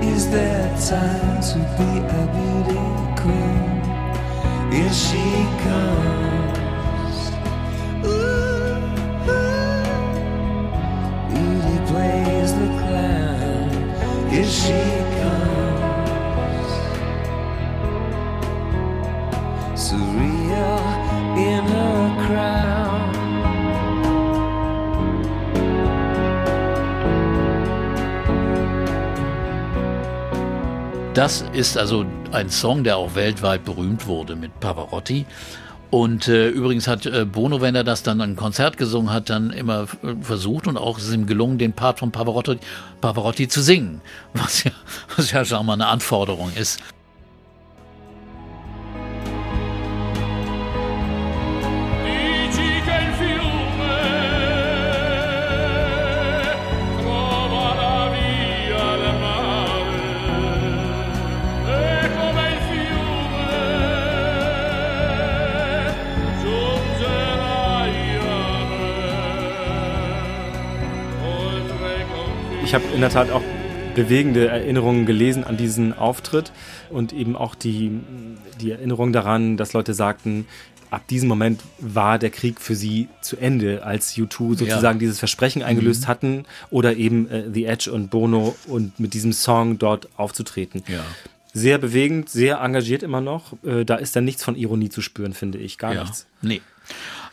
Is there a time to be a beauty Here she comes. Beauty plays the clown. Here she comes. Surreal Das ist also ein Song, der auch weltweit berühmt wurde mit Pavarotti. Und äh, übrigens hat äh, Bono, wenn er das dann an Konzert gesungen hat, dann immer äh, versucht und auch ist ihm gelungen, den Part von Pavarotti, Pavarotti zu singen, was ja, was ja schon mal eine Anforderung ist. Habe in der Tat auch bewegende Erinnerungen gelesen an diesen Auftritt und eben auch die, die Erinnerung daran, dass Leute sagten, ab diesem Moment war der Krieg für sie zu Ende, als U2 sozusagen dieses Versprechen eingelöst hatten oder eben äh, The Edge und Bono und mit diesem Song dort aufzutreten. Ja. Sehr bewegend, sehr engagiert immer noch. Äh, da ist dann nichts von Ironie zu spüren, finde ich. Gar Ja, nichts. nee.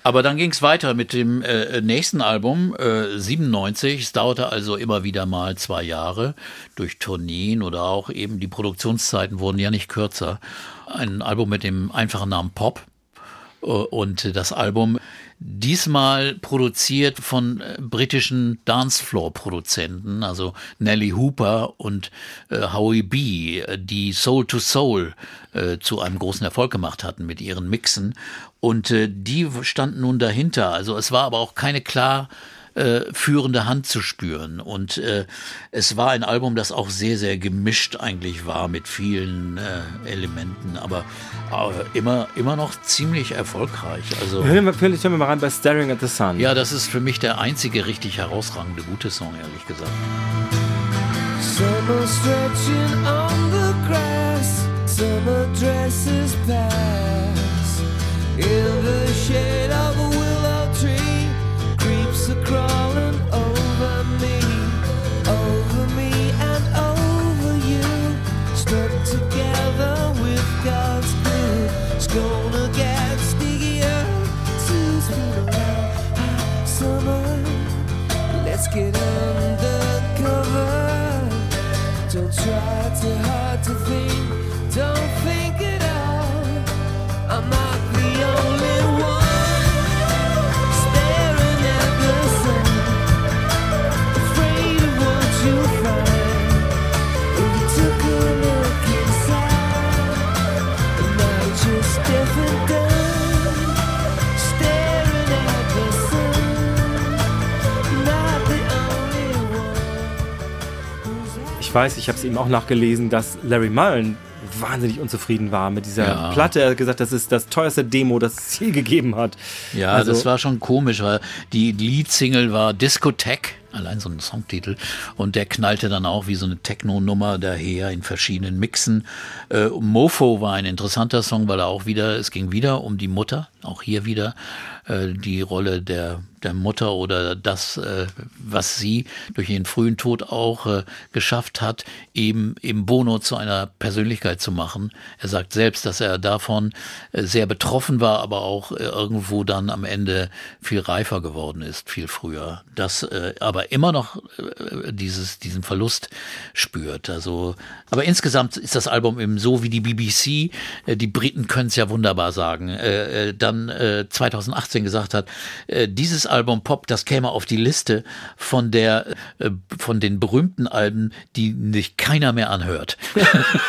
Aber dann ging es weiter mit dem äh, nächsten Album, äh, 97. Es dauerte also immer wieder mal zwei Jahre durch Tourneen oder auch eben die Produktionszeiten wurden ja nicht kürzer. Ein Album mit dem einfachen Namen Pop. Äh, Und das Album diesmal produziert von äh, britischen Dancefloor-Produzenten, also Nelly Hooper und äh, Howie B, äh, die Soul to Soul äh, zu einem großen Erfolg gemacht hatten mit ihren Mixen. Und äh, die standen nun dahinter. Also es war aber auch keine klar äh, führende Hand zu spüren. Und äh, es war ein Album, das auch sehr, sehr gemischt eigentlich war mit vielen äh, Elementen, aber äh, immer, immer noch ziemlich erfolgreich. Also Hören wir, hören wir mal rein bei Staring at the Sun. ja, das ist für mich der einzige richtig herausragende gute Song, ehrlich gesagt. Summer stretching on the grass, summer dresses pass. In the shade get undercover. Don't try Ich weiß, ich habe es eben auch nachgelesen, dass Larry Mullen wahnsinnig unzufrieden war mit dieser Ja. Platte. Er hat gesagt, das ist das teuerste Demo, das es je gegeben hat. Ja, Also- das war schon komisch, weil die Leadsingle war Discotheque, allein so ein Songtitel, und der knallte dann auch wie so eine Techno-Nummer daher in verschiedenen Mixen. Äh, Mofo war ein interessanter Song, weil er auch wieder, es ging wieder um die Mutter, auch hier wieder äh, die Rolle der der Mutter oder das, äh, was sie durch ihren frühen Tod auch äh, geschafft hat, eben im Bono zu einer Persönlichkeit zu machen. Er sagt selbst, dass er davon äh, sehr betroffen war, aber auch äh, irgendwo dann am Ende viel reifer geworden ist, viel früher. Das äh, aber immer noch äh, dieses, diesen Verlust spürt. Also, aber insgesamt ist das Album eben so wie die BBC, äh, die Briten können es ja wunderbar sagen, äh, äh, dann äh, 2018 gesagt hat, äh, dieses Album Pop, das käme auf die Liste von der äh, von den berühmten Alben, die nicht keiner mehr anhört. [LAUGHS]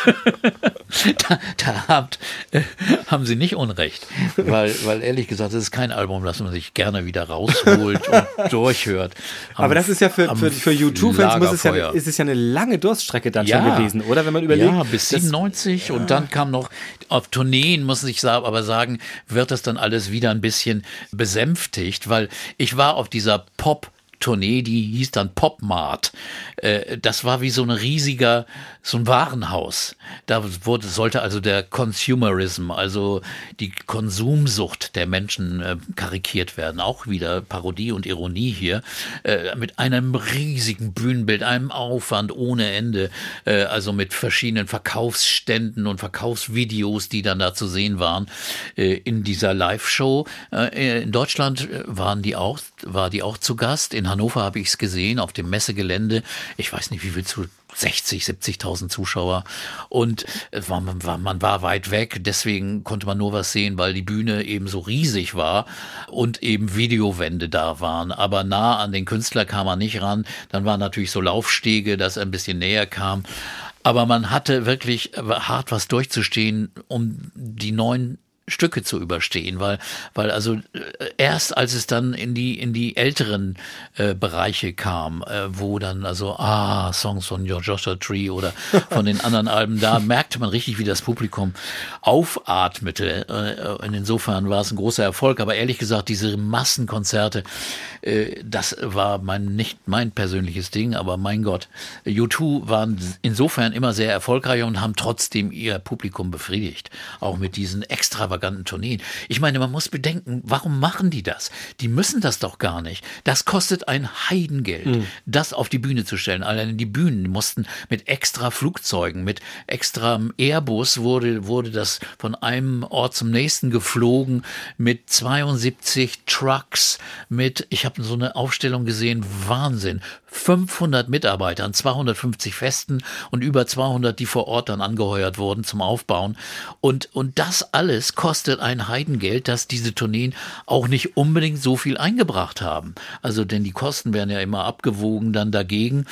[LAUGHS] [LAUGHS] da, da habt, äh, haben Sie nicht Unrecht. Weil, weil ehrlich gesagt, das ist kein Album, das man sich gerne wieder rausholt [LAUGHS] und durchhört. Am- Aber das ist ja für, für, für U2-Fans muss es ja, ist es ja eine lange Durststrecke dann Ja. schon gewesen, oder? Wenn man überlegt. Ja, bis das- 97 und dann kam noch auf Tourneen, muss ich aber sagen, wird das dann alles wieder ein bisschen besänftigt, weil ich war auf dieser Pop Tournee, die hieß dann Popmart. Äh, Das war wie so ein riesiger, so ein Warenhaus. Da wurde, sollte also der Consumerism, also die Konsumsucht der Menschen äh, karikiert werden. Auch wieder Parodie und Ironie hier. Äh, Mit einem riesigen Bühnenbild, einem Aufwand ohne Ende. Äh, Also mit verschiedenen Verkaufsständen und Verkaufsvideos, die dann da zu sehen waren äh, in dieser Live-Show. Äh, In Deutschland äh, waren die auch, war die auch zu Gast. In Hannover habe ich es gesehen, auf dem Messegelände. Ich weiß nicht, wie viel zu 60, 70.000 Zuschauer und war, man, war, man war weit weg, deswegen konnte man nur was sehen, weil die Bühne eben so riesig war und eben Videowände da waren. Aber nah an den Künstler kam man nicht ran. Dann waren natürlich so Laufstege, dass er ein bisschen näher kam. Aber man hatte wirklich hart was durchzustehen, um die neuen Stücke zu überstehen, weil, weil also äh, erst als es dann in die, in die älteren äh, Bereiche kam, äh, wo dann also, ah, Songs von Joshua Tree oder von den anderen Alben, da [LAUGHS] merkte man richtig, wie das Publikum aufatmete. Äh, und insofern war es ein großer Erfolg, aber ehrlich gesagt, diese Massenkonzerte, äh, das war mein, nicht mein persönliches Ding, aber mein Gott, U2 waren insofern immer sehr erfolgreich und haben trotzdem ihr Publikum befriedigt. Auch mit diesen extravaganten Tourneen. Ich meine, man muss bedenken, warum machen die das? Die müssen das doch gar nicht. Das kostet ein Heidengeld, das auf die Bühne zu stellen. Allein die Bühnen mussten mit extra Flugzeugen, mit extra Airbus wurde, wurde das von einem Ort zum nächsten geflogen mit 72 Trucks, mit, ich habe so eine Aufstellung gesehen, Wahnsinn. 500 Mitarbeitern, 250 Festen und über 200, die vor Ort dann angeheuert wurden zum Aufbauen. Und, und das alles kostet ein Heidengeld, dass diese Tourneen auch nicht unbedingt so viel eingebracht haben. Also, denn die Kosten werden ja immer abgewogen dann dagegen.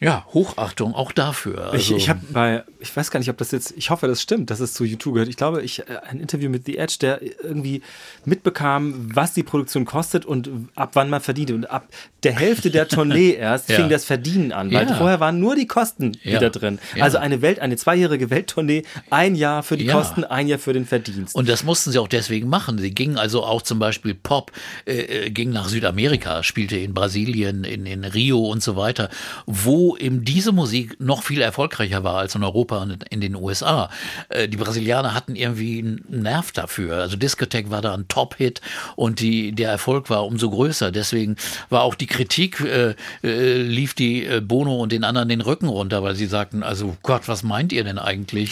Ja, Hochachtung auch dafür. Ich, Also, ich habe bei, ich weiß gar nicht, ob das jetzt, ich hoffe, das stimmt, dass es zu YouTube gehört. Ich glaube, ich äh, ein Interview mit The Edge, der irgendwie mitbekam, was die Produktion kostet und ab wann man verdient. Und ab der Hälfte der [LAUGHS] Tournee erst Ja. fing das Verdienen an, weil Ja. vorher waren nur die Kosten Ja. wieder drin. Ja. Also eine Welt, eine zweijährige Welttournee, ein Jahr für die Ja. Kosten, ein Jahr für den Verdienst. Und das mussten sie auch deswegen machen. Sie gingen also auch zum Beispiel Pop, äh, äh, ging nach Südamerika, spielte in Brasilien, in, in Rio und so weiter, wo eben diese Musik noch viel erfolgreicher war als in Europa und in den USA. Äh, die Brasilianer hatten irgendwie einen Nerv dafür. Also Discotheque war da ein Top-Hit und die, der Erfolg war umso größer. Deswegen war auch die Kritik, äh, äh, lief die äh, Bono und den anderen den Rücken runter, weil sie sagten, also Gott, was meint ihr denn eigentlich?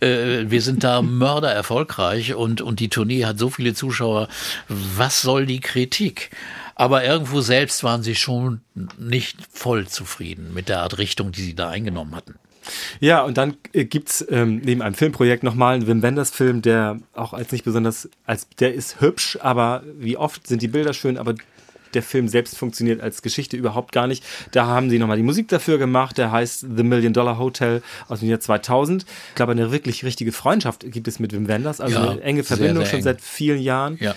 äh, [LAUGHS] äh, wir sind da Mörder erfolgreich und, und die Tournee hat so viele Zuschauer. Was soll die Kritik? Aber irgendwo selbst waren sie schon nicht voll zufrieden mit der Art Richtung, die sie da eingenommen hatten. Ja, und dann gibt's ähm, neben einem Filmprojekt nochmal einen Wim Wenders Film, der auch als nicht besonders, als der ist hübsch, aber wie oft sind die Bilder schön, aber der Film selbst funktioniert als Geschichte überhaupt gar nicht. Da haben sie nochmal die Musik dafür gemacht, der heißt The Million Dollar Hotel aus dem Jahr 2000. Ich glaube, eine wirklich richtige Freundschaft gibt es mit Wim Wenders, also Ja, eine enge sehr, Verbindung sehr schon eng. seit vielen Jahren. Ja.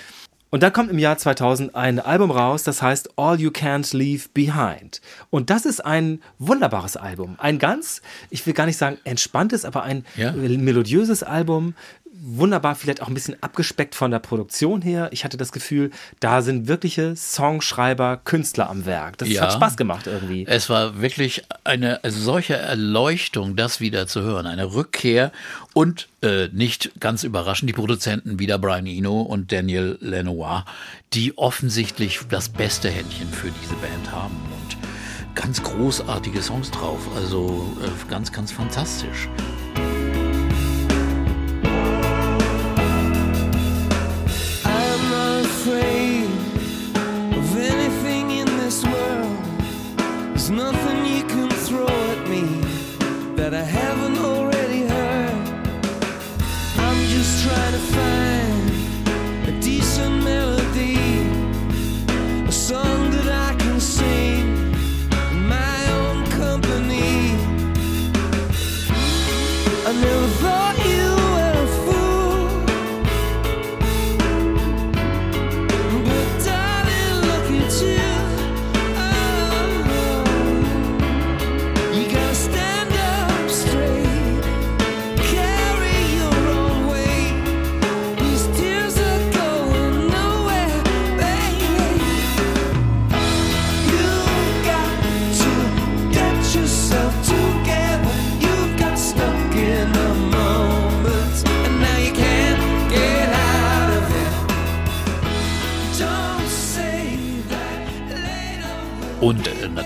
Und dann kommt im Jahr 2000 ein Album raus, das heißt All You Can't Leave Behind. Und das ist ein wunderbares Album. Ein ganz, ich will gar nicht sagen entspanntes, aber ein Ja. melodiöses Album. Wunderbar, vielleicht auch ein bisschen abgespeckt von der Produktion her. Ich hatte das Gefühl, da sind wirkliche Songschreiber, Künstler am Werk. Das Ja. hat Spaß gemacht irgendwie. Es war wirklich eine solche Erleuchtung, das wieder zu hören, eine Rückkehr und äh, nicht ganz überraschend die Produzenten wieder Brian Eno und Daniel Lenoir, die offensichtlich das beste Händchen für diese Band haben und ganz großartige Songs drauf, also äh, ganz, ganz fantastisch.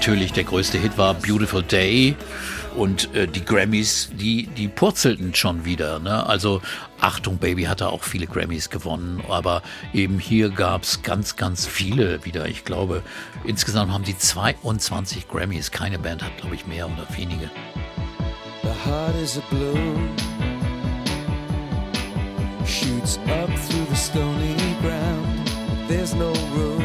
Natürlich der größte Hit war Beautiful Day. Und äh, die Grammys, die, die purzelten schon wieder. Ne? Also Achtung, Baby hatte auch viele Grammys gewonnen. Aber eben hier gab es ganz, ganz viele wieder. Ich glaube, insgesamt haben sie 22 Grammys. Keine Band hat, glaube ich, mehr oder wenige. The heart is a balloon, shoots up through the stony ground. There's no room,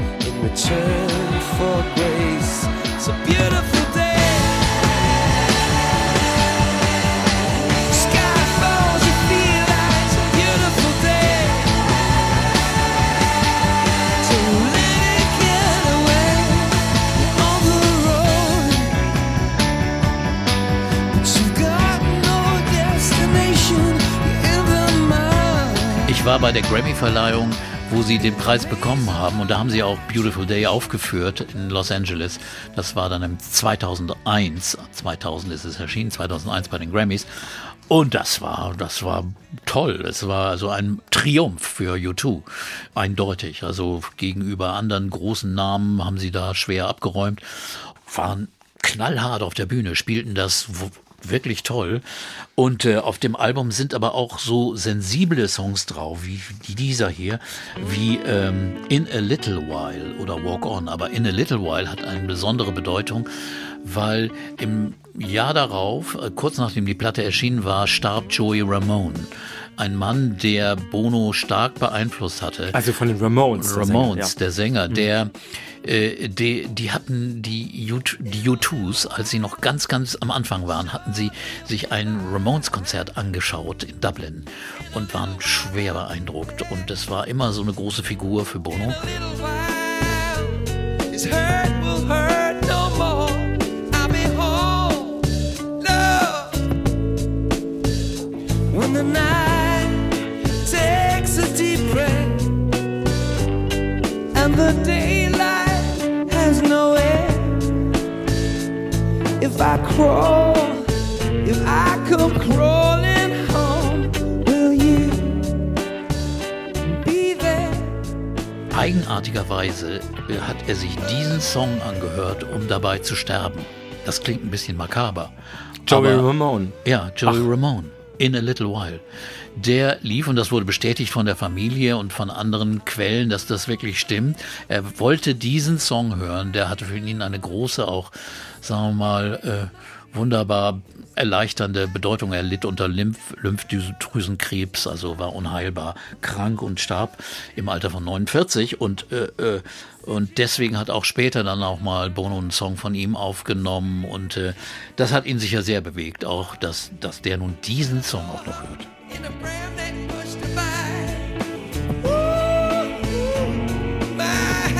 Ich war bei der Grammy-Verleihung, wo sie den Preis bekommen haben und da haben sie auch Beautiful Day aufgeführt in Los Angeles. Das war dann im 2001, 2000 ist es erschienen, 2001 bei den Grammys. Und das war, das war toll. Es war also ein Triumph für U2. Eindeutig. Also gegenüber anderen großen Namen haben sie da schwer abgeräumt. Waren knallhart auf der Bühne, spielten das wirklich toll. Und äh, auf dem Album sind aber auch so sensible Songs drauf, wie die- dieser hier, wie ähm, In a Little While oder Walk On. Aber In a Little While hat eine besondere Bedeutung, weil im Jahr darauf, äh, kurz nachdem die Platte erschienen war, starb Joey Ramone. Ein Mann, der Bono stark beeinflusst hatte. Also von den Ramones. der Sänger, Ramones, der Sänger, der, äh, die, die hatten die, U die U2s, als sie noch ganz, ganz am Anfang waren, hatten sie sich ein Ramones-Konzert angeschaut in Dublin und waren schwer beeindruckt. Und es war immer so eine große Figur für Bono. little while, and the daylight has no end. If I crawl, if I come crawling home, will you be there? Eigenartigerweise hat er sich diesen Song angehört, um dabei zu sterben. Das klingt ein bisschen makaber. Joey Ramone. Ja, Joey Ramone. In a Little While. Der lief, und das wurde bestätigt von der Familie und von anderen Quellen, dass das wirklich stimmt. Er wollte diesen Song hören. Der hatte für ihn eine große, auch, sagen wir mal, äh, wunderbar erleichternde Bedeutung. Er litt unter Lymph Lymphdrüsenkrebs, also war unheilbar krank und starb im Alter von 49. Und, äh, äh, und deswegen hat auch später dann auch mal Bono einen Song von ihm aufgenommen. Und äh, das hat ihn sicher sehr bewegt, auch dass, dass der nun diesen Song auch noch hört. Ooh, my,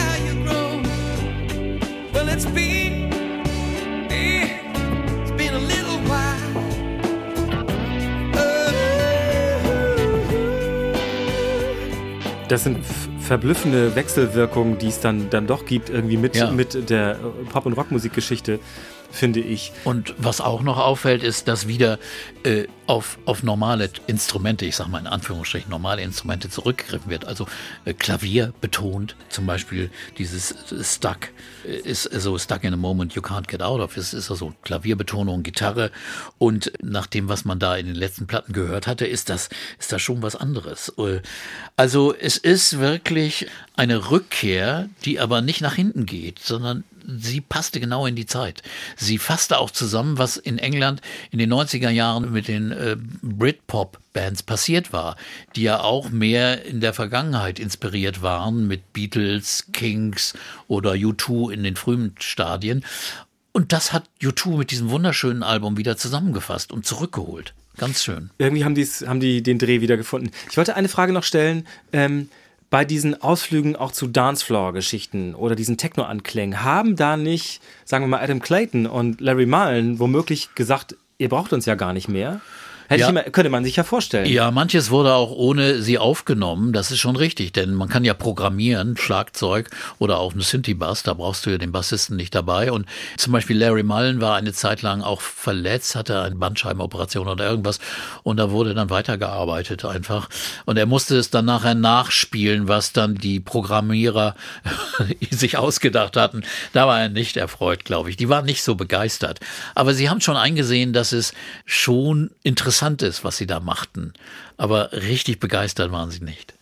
Das sind verblüffende Wechselwirkungen, die es dann, dann doch gibt, irgendwie mit, Ja. mit der äh, Pop- und Rockmusikgeschichte, finde ich. Und was auch noch auffällt, ist, dass wieder äh, auf, auf normale Instrumente, ich sage mal in Anführungsstrichen normale Instrumente zurückgegriffen wird. Also äh, Klavier betont, zum Beispiel dieses Stuck äh, ist so Stuck in a Moment You Can't Get Out of. Es ist also Klavierbetonung, Gitarre. Und nach dem, was man da in den letzten Platten gehört hatte, ist das, ist das schon was anderes. Äh, Also es ist wirklich eine Rückkehr, die aber nicht nach hinten geht, sondern sie passte genau in die Zeit. Sie fasste auch zusammen, was in England in den 90er Jahren mit den äh, Britpop-Bands passiert war, die ja auch mehr in der Vergangenheit inspiriert waren mit Beatles, Kings oder U2 in den frühen Stadien. Und das hat U2 mit diesem wunderschönen Album wieder zusammengefasst und zurückgeholt. Ganz schön. Irgendwie haben, haben die den Dreh wieder gefunden. Ich wollte eine Frage noch stellen. Ähm, bei diesen Ausflügen auch zu Dancefloor-Geschichten oder diesen Techno-Anklängen, haben da nicht, sagen wir mal, Adam Clayton und Larry Mullen womöglich gesagt, ihr braucht uns ja gar nicht mehr? Hätte Ja. ich immer, könnte man sich ja vorstellen. Ja, manches wurde auch ohne sie aufgenommen. Das ist schon richtig, denn man kann ja programmieren, Schlagzeug oder auch eine Synthi-Bass. Da brauchst du ja den Bassisten nicht dabei. Und zum Beispiel Larry Mullen war eine Zeit lang auch verletzt, hatte eine Bandscheibenoperation oder irgendwas. Und da wurde dann weitergearbeitet einfach. Und er musste es dann nachher nachspielen, was dann die Programmierer [LAUGHS] sich ausgedacht hatten. Da war er nicht erfreut, glaube ich. Die waren nicht so begeistert. Aber sie haben schon eingesehen, dass es schon interessant ist, was sie da machten. Aber richtig begeistert waren sie nicht.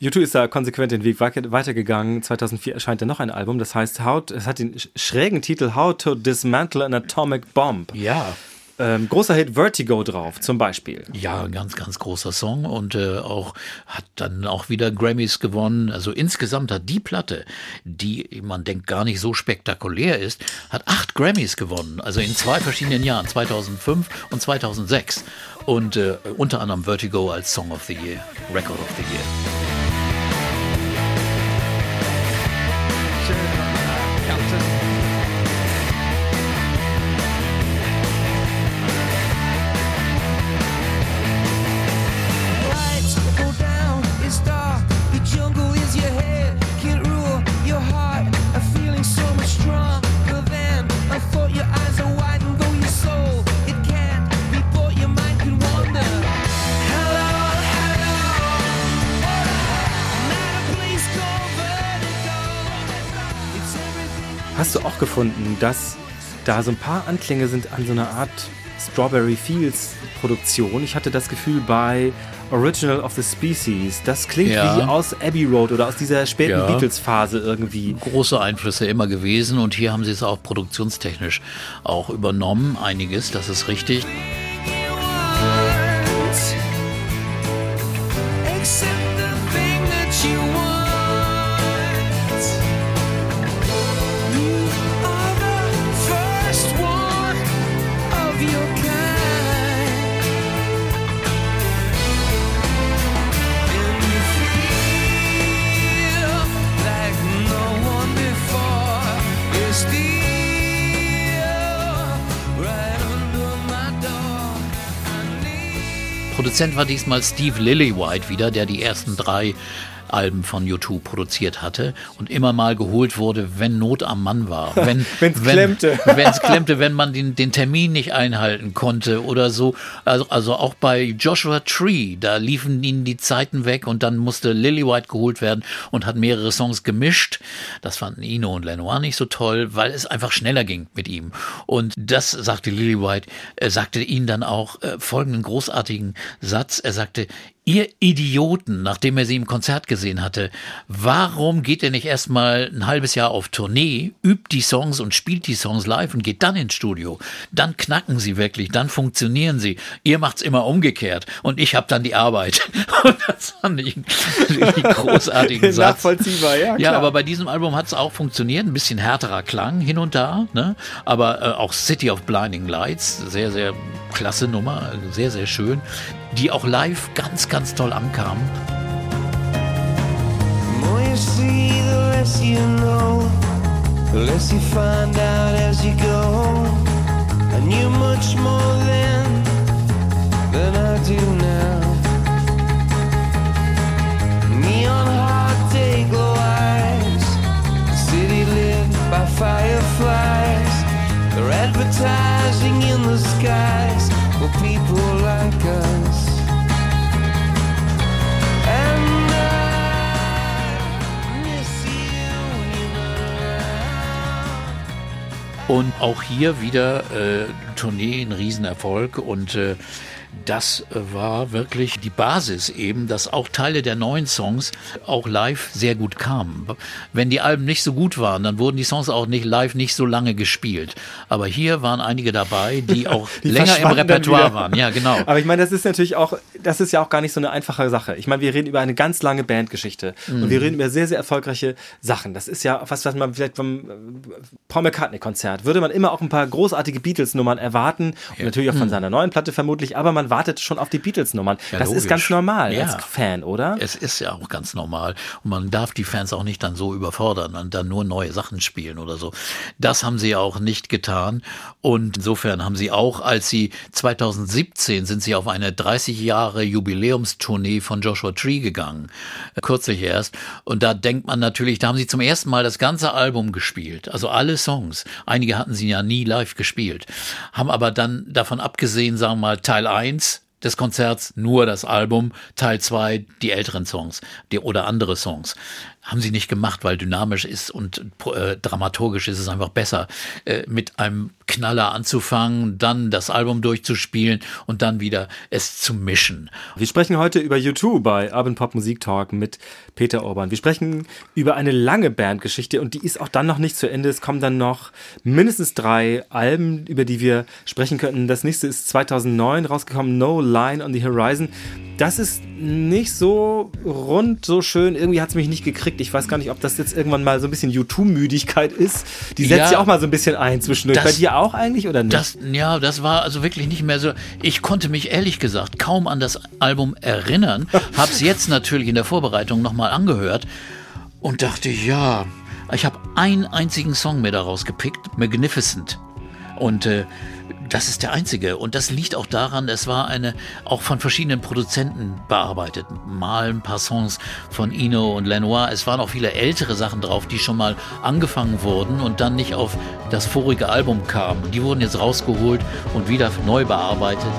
U2 ist da konsequent den Weg weiter- weitergegangen. 2004 erscheint dann noch ein Album, das heißt, How, es hat den sch- schrägen Titel How to Dismantle an Atomic Bomb. Ja. Ähm, großer Hit Vertigo drauf, zum Beispiel. Ja, ein ganz, ganz großer Song und äh, auch hat dann auch wieder Grammys gewonnen. Also insgesamt hat die Platte, die man denkt gar nicht so spektakulär ist, hat acht Grammys gewonnen. Also in zwei verschiedenen Jahren, 2005 und 2006. Und äh, unter anderem Vertigo als Song of the Year, Record of the Year. Hast du auch gefunden, dass da so ein paar Anklänge sind an so einer Art Strawberry Fields Produktion? Ich hatte das Gefühl bei Original of the Species, das klingt Ja. wie aus Abbey Road oder aus dieser späten Ja. Beatles-Phase irgendwie. große Einflüsse immer gewesen und hier haben sie es auch produktionstechnisch auch übernommen, einiges, das ist richtig. Produzent war diesmal Steve Lillywhite wieder, der die ersten drei Alben von U2 produziert hatte und immer mal geholt wurde, wenn Not am Mann war. [LAUGHS] Wenn Wenn's wenn- klemmte. [LAUGHS] Wenn es klemmte, wenn man den, den Termin nicht einhalten konnte oder so. Also, also auch bei Joshua Tree, da liefen ihnen die Zeiten weg und dann musste Lillywhite geholt werden und hat mehrere Songs gemischt. Das fanden Ino und Lenoir nicht so toll, weil es einfach schneller ging mit ihm. Und das sagte Lillywhite, er sagte ihnen dann auch äh, folgenden großartigen Satz. Er sagte, Ihr Idioten, nachdem er sie im Konzert gesehen hatte, warum geht ihr nicht erstmal ein halbes Jahr auf Tournee, übt die Songs und spielt die Songs live und geht dann ins Studio? Dann knacken sie wirklich, dann funktionieren sie. Ihr macht's immer umgekehrt und ich habe dann die Arbeit. [LAUGHS] Und das fand ich einen großartigen [LAUGHS] Satz. Nachvollziehbar, ja, Ja, klar. aber bei diesem Album hat es auch funktioniert, ein bisschen härterer Klang hin und da, ne? aber äh, auch City of Blinding Lights, sehr, sehr klasse Nummer, sehr, sehr schön, die auch live ganz, ganz toll ankam. The more you see, the less you know. The less you find out as you go. I knew much more then than I do now. Neon hot day glow eyes. The city lit by fireflies. They're advertising in the skies for people like us. Und auch hier wieder äh, Tournee ein Riesenerfolg und äh, das war wirklich die Basis eben, dass auch Teile der neuen Songs auch live sehr gut kamen. Wenn die Alben nicht so gut waren, dann wurden die Songs auch nicht live nicht so lange gespielt. Aber hier waren einige dabei, die [LAUGHS] auch Die länger im Repertoire waren. Ja, genau. Aber ich meine, das ist natürlich auch, das ist ja auch gar nicht so eine einfache Sache. Ich meine, wir reden über eine ganz lange Bandgeschichte und Mhm. wir reden über sehr, sehr erfolgreiche Sachen. Das ist ja was, was man vielleicht vom äh, Paul McCartney-Konzert würde man immer auch ein paar großartige Beatles-Nummern erwarten und natürlich auch Mhm. von seiner neuen Platte vermutlich, aber man man wartet schon auf die Beatles-Nummern. Ja, das ist logisch. ganz normal Ja. als Fan, oder? Es ist ja auch ganz normal. Und man darf die Fans auch nicht dann so überfordern und dann nur neue Sachen spielen oder so. Das haben sie auch nicht getan. Und insofern haben sie auch, als sie 2017 sind sie auf eine 30 Jahre Jubiläumstournee von Joshua Tree gegangen. Kürzlich erst. Und da denkt man natürlich, da haben sie zum ersten Mal das ganze Album gespielt. Also alle Songs. Einige hatten sie ja nie live gespielt. Haben aber dann davon abgesehen, sagen wir mal, Teil 1 des Konzerts nur das Album, Teil 2 die älteren Songs die, oder andere Songs. Haben sie nicht gemacht, weil dynamisch ist und äh, dramaturgisch ist es einfach besser, äh, mit einem Knaller anzufangen, dann das Album durchzuspielen und dann wieder es zu mischen. Wir sprechen heute über U2 bei Urban Pop Musik Talk mit Peter Orban. Wir sprechen über eine lange Bandgeschichte und die ist auch dann noch nicht zu Ende. Es kommen dann noch mindestens drei Alben, über die wir sprechen könnten. Das nächste ist 2009 rausgekommen, No Line on the Horizon. Das ist nicht so rund, so schön. Irgendwie hat es mich nicht gekriegt. Ich weiß gar nicht, ob das jetzt irgendwann mal so ein bisschen U2-Müdigkeit ist. Die setzt ja, Ja. auch mal so ein bisschen ein zwischendurch. Das- Bei dir auch eigentlich oder nicht? Das, ja, das war also wirklich nicht mehr so. Ich konnte mich ehrlich gesagt kaum an das Album erinnern. [LAUGHS] Hab's jetzt natürlich in der Vorbereitung nochmal angehört und dachte, ja, ich habe einen einzigen Song mir daraus gepickt, Magnificent. Und äh, das ist der einzige. Und das liegt auch daran, es war eine auch von verschiedenen Produzenten bearbeitet. Mal ein paar Songs von Ino und Lenoir. Es waren auch viele ältere Sachen drauf, die schon mal angefangen wurden und dann nicht auf das vorige Album kamen. Die wurden jetzt rausgeholt und wieder neu bearbeitet.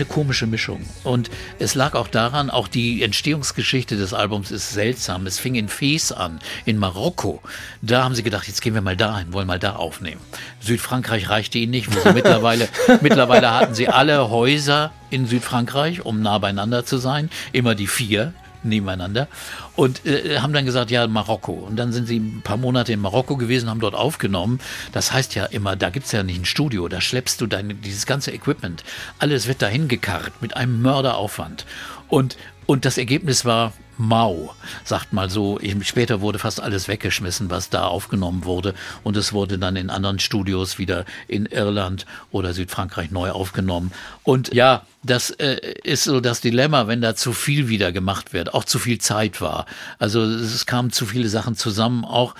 Eine komische Mischung. Und es lag auch daran, auch die Entstehungsgeschichte des Albums ist seltsam. Es fing in Fes an, in Marokko. Da haben sie gedacht, jetzt gehen wir mal dahin, wollen mal da aufnehmen. Südfrankreich reichte ihnen nicht, [LAUGHS] mittlerweile, mittlerweile hatten sie alle Häuser in Südfrankreich, um nah beieinander zu sein. Immer die vier nebeneinander und äh, haben dann gesagt, ja, Marokko. Und dann sind sie ein paar Monate in Marokko gewesen, haben dort aufgenommen. Das heißt ja immer, da gibt's ja nicht ein Studio, da schleppst du dein, dieses ganze Equipment. Alles wird dahin gekarrt mit einem Mörderaufwand. Und, und das Ergebnis war mau, sagt mal so. Später wurde fast alles weggeschmissen, was da aufgenommen wurde. Und es wurde dann in anderen Studios wieder in Irland oder Südfrankreich neu aufgenommen. Und ja, das äh, ist so das Dilemma, wenn da zu viel wieder gemacht wird, auch zu viel Zeit war. Also es kamen zu viele Sachen zusammen, auch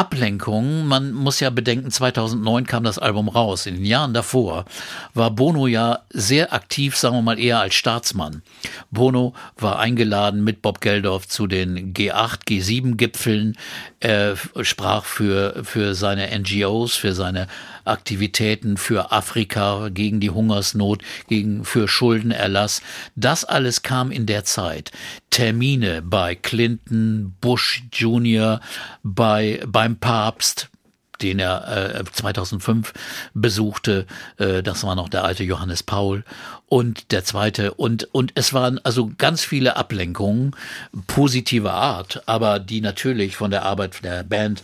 Ablenkungen. Man muss ja bedenken, 2009 kam das Album raus. In den Jahren davor war Bono ja sehr aktiv, sagen wir mal eher als Staatsmann. Bono war eingeladen mit Bob Geldof zu den G8, G7-Gipfeln. Er sprach für, für seine NGOs, für seine Aktivitäten für Afrika, gegen die Hungersnot, gegen, für Schuldenerlass. Das alles kam in der Zeit. Termine bei Clinton, Bush Jr., bei, beim Papst, den er äh, 2005 besuchte. Äh, das war noch der alte Johannes Paul und der zweite. Und, und es waren also ganz viele Ablenkungen positiver Art, aber die natürlich von der Arbeit der Band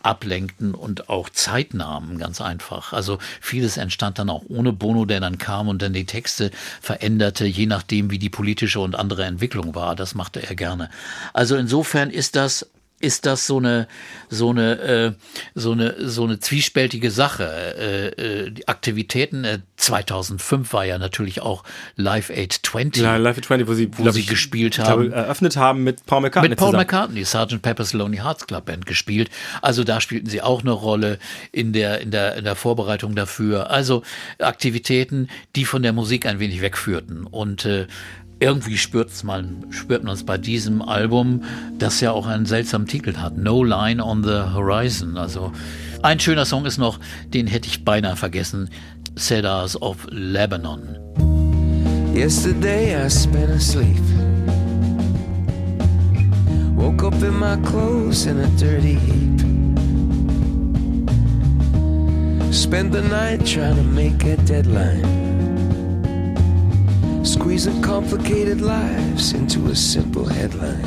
ablenkten und auch Zeit nahmen, ganz einfach. Also vieles entstand dann auch ohne Bono, der dann kam und dann die Texte veränderte, je nachdem, wie die politische und andere Entwicklung war. Das machte er gerne. Also insofern ist das ist das so eine so eine äh, so eine so eine zwiespältige Sache. Äh, äh, die Aktivitäten äh, 2005 war ja natürlich auch Live Aid 20. Ja, Live at 20, wo sie, Wo sie ich, gespielt ich glaube, haben. eröffnet haben mit Paul McCartney Mit Paul zusammen. McCartney, Sgt. Pepper's Lonely Hearts Club Band gespielt. Also da spielten sie auch eine Rolle in der, in der, in der Vorbereitung dafür. Also Aktivitäten, die von der Musik ein wenig wegführten. Und äh, irgendwie spürt's man, spürt man es bei diesem Album, das ja auch einen seltsamen Titel hat. No Line on the Horizon. Also ein schöner Song ist noch, den hätte ich beinahe vergessen. Cedars of Lebanon. Yesterday I spent asleep. Woke up in my clothes in a dirty heap. Spent the night trying to make a deadline. Squeezing complicated lives into a simple headline.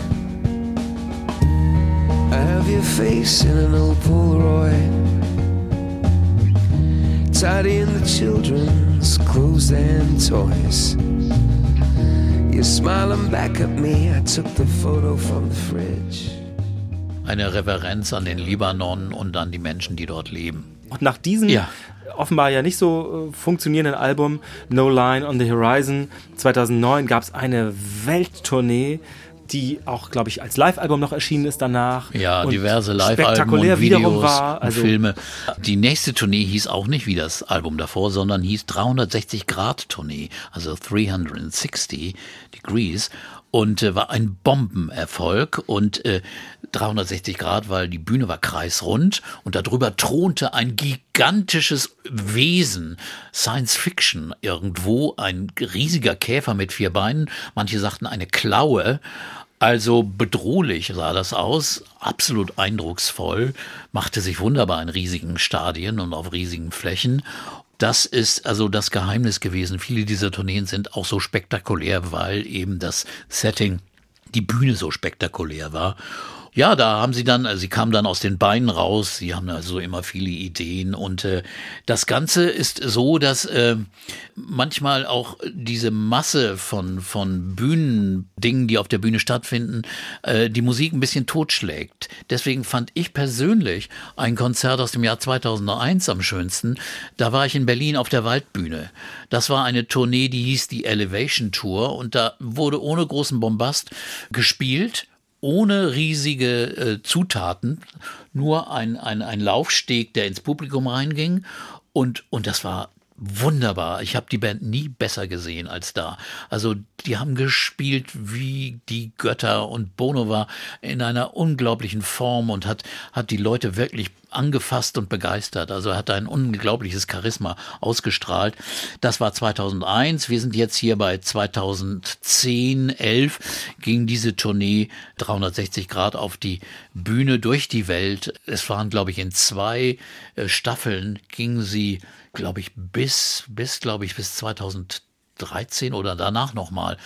I have your face in an old Polaroid. Tidying the children's clothes and toys. You're smiling back at me. I took the photo from the fridge. Eine Reverenz an den Libanon und an die Menschen, die dort leben. Und nach diesem Ja. Offenbar ja nicht so äh, funktionierenden Album No Line on the Horizon 2009 gab es eine Welttournee, die auch, glaube ich, als Live-Album noch erschienen ist danach. Ja, diverse Live-Alben und Videos war. Also und Filme. Die nächste Tournee hieß auch nicht wie das Album davor, sondern hieß 360 Grad Tournee, also 360 Degrees und äh, war ein Bombenerfolg und äh, 360 Grad, weil die Bühne war kreisrund und darüber thronte ein gigantisches Wesen, Science Fiction irgendwo, ein riesiger Käfer mit vier Beinen, manche sagten eine Klaue. Also bedrohlich sah das aus, absolut eindrucksvoll, machte sich wunderbar in riesigen Stadien und auf riesigen Flächen. Das ist also das Geheimnis gewesen. Viele dieser Tourneen sind auch so spektakulär, weil eben das Setting, die Bühne so spektakulär war. Ja, da haben sie dann, also sie kamen dann aus den Beinen raus, sie haben also immer viele Ideen und äh, das Ganze ist so, dass äh, manchmal auch diese Masse von, von Bühnendingen, die auf der Bühne stattfinden, äh, die Musik ein bisschen totschlägt. Deswegen fand ich persönlich ein Konzert aus dem Jahr 2001 am schönsten. Da war ich in Berlin auf der Waldbühne. Das war eine Tournee, die hieß die Elevation Tour und da wurde ohne großen Bombast gespielt ohne riesige äh, Zutaten, nur ein, ein, ein Laufsteg, der ins Publikum reinging. Und, und das war wunderbar. Ich habe die Band nie besser gesehen als da. Also die haben gespielt wie die Götter und Bono war in einer unglaublichen Form und hat, hat die Leute wirklich angefasst und begeistert. Also hat ein unglaubliches Charisma ausgestrahlt. Das war 2001. Wir sind jetzt hier bei 2010, 11 ging diese Tournee 360 Grad auf die Bühne durch die Welt. Es waren, glaube ich, in zwei äh, Staffeln ging sie, glaube ich, bis, bis, glaube ich, bis 2013 oder danach nochmal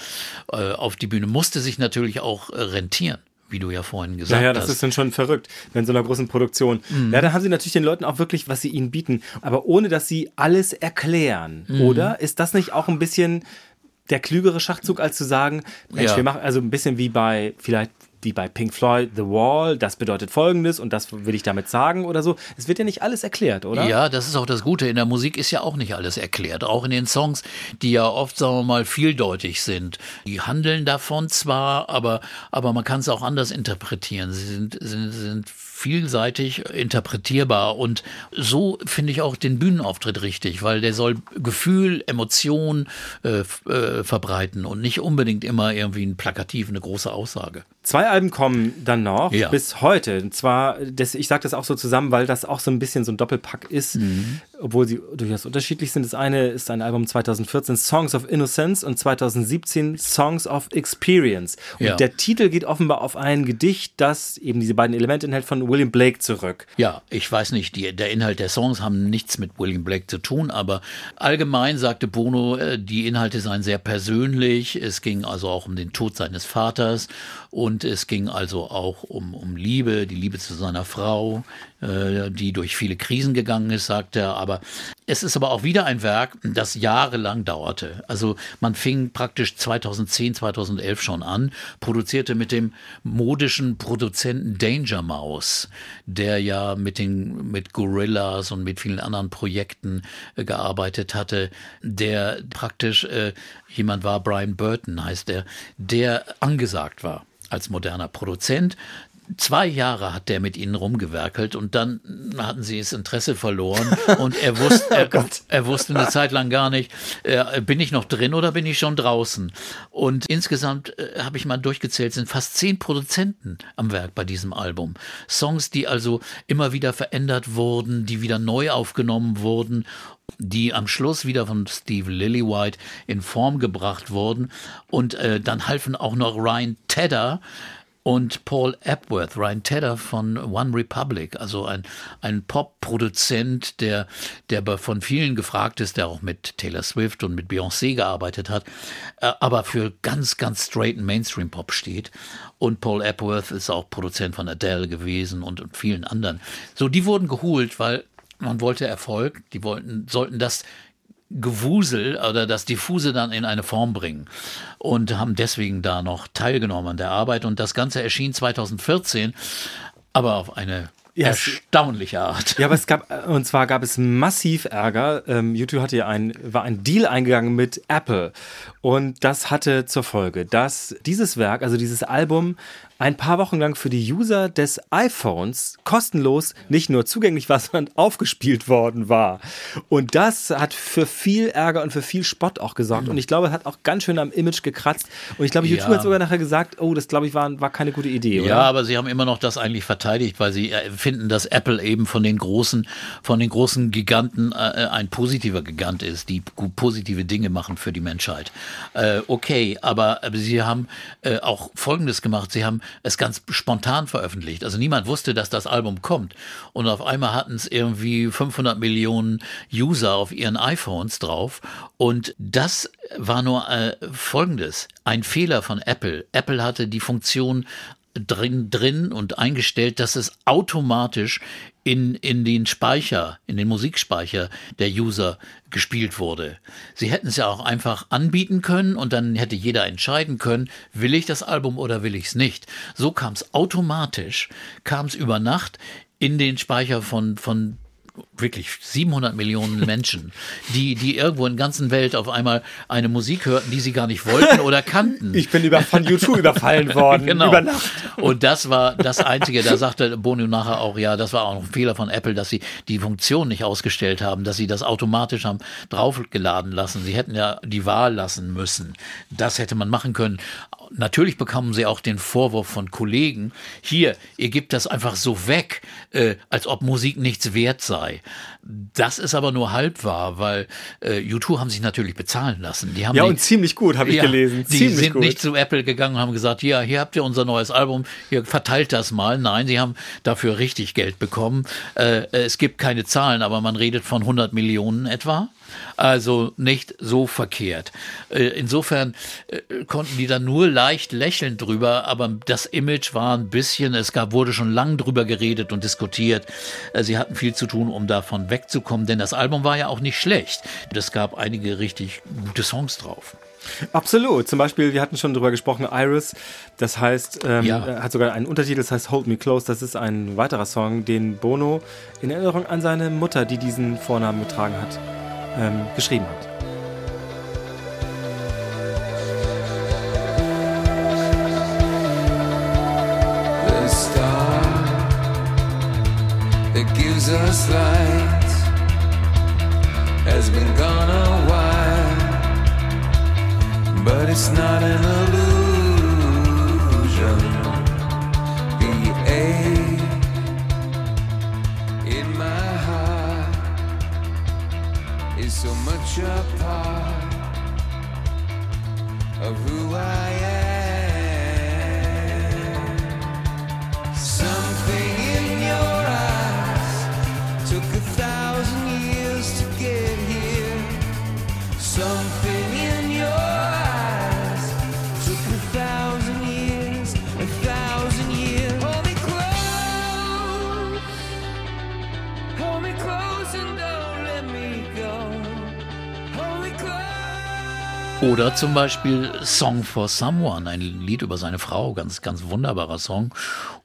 äh, auf die Bühne. Musste sich natürlich auch äh, rentieren wie du ja vorhin gesagt Ja, ja, das hast. ist dann schon verrückt, in so einer großen Produktion. Mhm. Ja, da haben sie natürlich den Leuten auch wirklich, was sie ihnen bieten, aber ohne, dass sie alles erklären, Mhm. oder? Ist das nicht auch ein bisschen der klügere Schachzug, als zu sagen, Mensch, Ja. wir machen also ein bisschen wie bei, vielleicht wie bei Pink Floyd, The Wall, das bedeutet folgendes und das will ich damit sagen oder so. Es wird ja nicht alles erklärt, oder? Ja, das ist auch das Gute. In der Musik ist ja auch nicht alles erklärt. Auch in den Songs, die ja oft, sagen wir mal, vieldeutig sind. Die handeln davon zwar, aber, aber man kann es auch anders interpretieren. Sie sind, sind, sind vielseitig interpretierbar und so finde ich auch den Bühnenauftritt richtig, weil der soll Gefühl, Emotion äh, äh, verbreiten und nicht unbedingt immer irgendwie ein plakativ, eine große Aussage. Zwei Alben kommen dann noch Ja. bis heute. Und zwar, das, ich sage das auch so zusammen, weil das auch so ein bisschen so ein Doppelpack ist, Mhm. obwohl sie durchaus unterschiedlich sind. Das eine ist ein Album 2014, Songs of Innocence, und 2017 Songs of Experience. Und Ja. der Titel geht offenbar auf ein Gedicht, das eben diese beiden Elemente enthält, von William Blake zurück. Ja, ich weiß nicht, die, der Inhalt der Songs haben nichts mit William Blake zu tun, aber allgemein sagte Bono, äh, die Inhalte seien sehr persönlich. Es ging also auch um den Tod seines Vaters und es ging also auch um, um Liebe, die Liebe zu seiner Frau, die durch viele Krisen gegangen ist, sagt er. Aber es ist aber auch wieder ein Werk, das jahrelang dauerte. Also man fing praktisch 2010, 2011 schon an, produzierte mit dem modischen Produzenten Danger Mouse, der ja mit den mit Gorillas und mit vielen anderen Projekten äh, gearbeitet hatte, der praktisch äh, jemand war, Brian Burton heißt er, der angesagt war als moderner Produzent. Zwei Jahre hat der mit ihnen rumgewerkelt und dann hatten sie das Interesse verloren [LAUGHS] und er wusste, er, er wusste eine Zeit lang gar nicht, äh, bin ich noch drin oder bin ich schon draußen? Und insgesamt äh, habe ich mal durchgezählt, sind fast zehn Produzenten am Werk bei diesem Album. Songs, die also immer wieder verändert wurden, die wieder neu aufgenommen wurden die am Schluss wieder von Steve Lillywhite in Form gebracht wurden. Und äh, dann halfen auch noch Ryan Tedder und Paul Epworth, Ryan Tedder von One Republic, also ein, ein Pop-Produzent, der, der von vielen gefragt ist, der auch mit Taylor Swift und mit Beyoncé gearbeitet hat, äh, aber für ganz, ganz straighten Mainstream-Pop steht. Und Paul Epworth ist auch Produzent von Adele gewesen und, und vielen anderen. So, die wurden geholt, weil man wollte Erfolg, die wollten, sollten das Gewusel oder das Diffuse dann in eine Form bringen und haben deswegen da noch teilgenommen an der Arbeit und das Ganze erschien 2014, aber auf eine Ja, erstaunliche Art. Ja, aber es gab, und zwar gab es massiv Ärger. Ähm, YouTube hatte ja ein, war ein Deal eingegangen mit Apple. Und das hatte zur Folge, dass dieses Werk, also dieses Album, ein paar Wochen lang für die User des iPhones kostenlos nicht nur zugänglich war, [LAUGHS] sondern aufgespielt worden war. Und das hat für viel Ärger und für viel Spott auch gesorgt. Und ich glaube, es hat auch ganz schön am Image gekratzt. Und ich glaube, YouTube Ja. hat sogar nachher gesagt, oh, das glaube ich war, war keine gute Idee, oder? Ja, aber sie haben immer noch das eigentlich verteidigt, weil sie äh, finden, dass Apple eben von den großen, von den großen Giganten äh, ein positiver Gigant ist, die positive Dinge machen für die Menschheit. Äh, okay, aber, aber sie haben äh, auch Folgendes gemacht: Sie haben es ganz spontan veröffentlicht. Also niemand wusste, dass das Album kommt. Und auf einmal hatten es irgendwie 500 Millionen User auf ihren iPhones drauf. Und das war nur äh, Folgendes: Ein Fehler von Apple. Apple hatte die Funktion drin, drin und eingestellt, dass es automatisch in, in den Speicher, in den Musikspeicher der User gespielt wurde. Sie hätten es ja auch einfach anbieten können und dann hätte jeder entscheiden können, will ich das Album oder will ich es nicht. So kam es automatisch, kam es über Nacht in den Speicher von, von wirklich 700 Millionen [LAUGHS] Menschen, die, die irgendwo in der ganzen Welt auf einmal eine Musik hörten, die sie gar nicht wollten oder kannten. Ich bin über, von YouTube überfallen worden. [LAUGHS] Genau. Über Nacht. Und das war das Einzige, da sagte Bono nachher auch, ja, das war auch noch ein Fehler von Apple, dass sie die Funktion nicht ausgestellt haben, dass sie das automatisch haben draufgeladen lassen. Sie hätten ja die Wahl lassen müssen. Das hätte man machen können. Natürlich bekamen sie auch den Vorwurf von Kollegen, hier, ihr gebt das einfach so weg, äh, als ob Musik nichts wert sei. Das ist aber nur halb wahr, weil äh, U2 haben sich natürlich bezahlen lassen. Die haben Ja, die- und ziemlich gut, habe ich ja, gelesen. Die ziemlich sind gut. nicht zu Apple gegangen und haben gesagt, ja, hier habt ihr unser neues Album, hier verteilt das mal. Nein, sie haben dafür richtig Geld bekommen. Äh, es gibt keine Zahlen, aber man redet von 100 Millionen etwa. Also nicht so verkehrt. Äh, insofern äh, konnten die dann nur leicht lächeln drüber, aber das Image war ein bisschen, es gab, wurde schon lang drüber geredet und diskutiert. Äh, sie hatten viel zu tun, um davon wegzukommen, denn das Album war ja auch nicht schlecht. Es gab einige richtig gute Songs drauf. Absolut. Zum Beispiel, wir hatten schon drüber gesprochen, Iris. Das heißt, ähm, Ja. hat sogar einen Untertitel, das heißt Hold Me Close. Das ist ein weiterer Song, den Bono in Erinnerung an seine Mutter, die diesen Vornamen getragen hat, ähm, geschrieben hat. The star that gives us light has been gone a while, but it's not an illusion. So much a part of who I am. Oder zum Beispiel Song for Someone, ein Lied über seine Frau, ganz, ganz wunderbarer Song.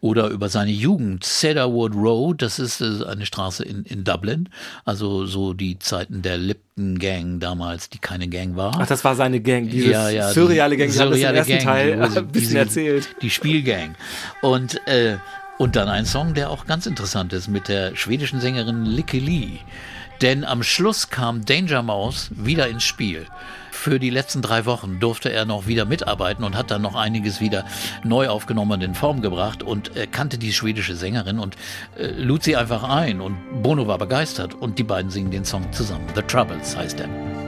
Oder über seine Jugend, Cedarwood Road, das ist äh, eine Straße in, in Dublin. Also so die Zeiten der Lipton Gang damals, die keine Gang war. Ach, das war seine Gang, diese Ja, ja, surreale Gang, die haben das im surreale ersten Gang, Teil [LAUGHS] ein bisschen diese- erzählt. Die Spielgang. Und, äh, und dann ein Song, der auch ganz interessant ist, mit der schwedischen Sängerin Licky Lee. Denn am Schluss kam Danger Mouse wieder ins Spiel. Für die letzten drei Wochen durfte er noch wieder mitarbeiten und hat dann noch einiges wieder neu aufgenommen und in Form gebracht und er kannte die schwedische Sängerin und äh, lud sie einfach ein und Bono war begeistert und die beiden singen den Song zusammen. The Troubles heißt er.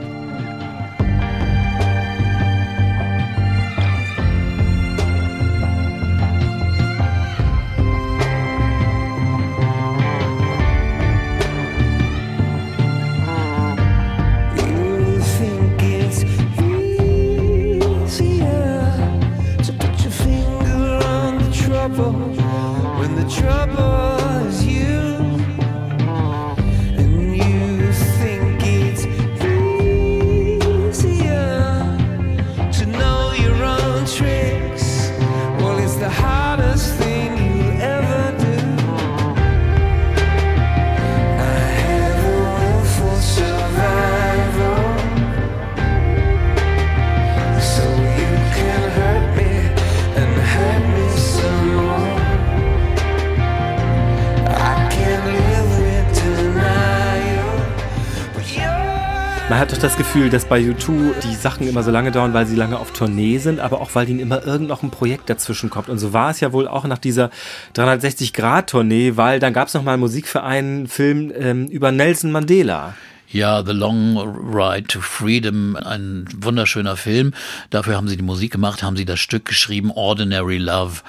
Dass bei U2 die Sachen immer so lange dauern, weil sie lange auf Tournee sind, aber auch weil ihnen immer irgend Projekt dazwischen kommt. Und so war es ja wohl auch nach dieser 360-Grad-Tournee, weil dann gab es noch mal Musik für einen Film ähm, über Nelson Mandela. Ja, The Long Ride to Freedom, ein wunderschöner Film. Dafür haben sie die Musik gemacht, haben sie das Stück geschrieben, Ordinary Love.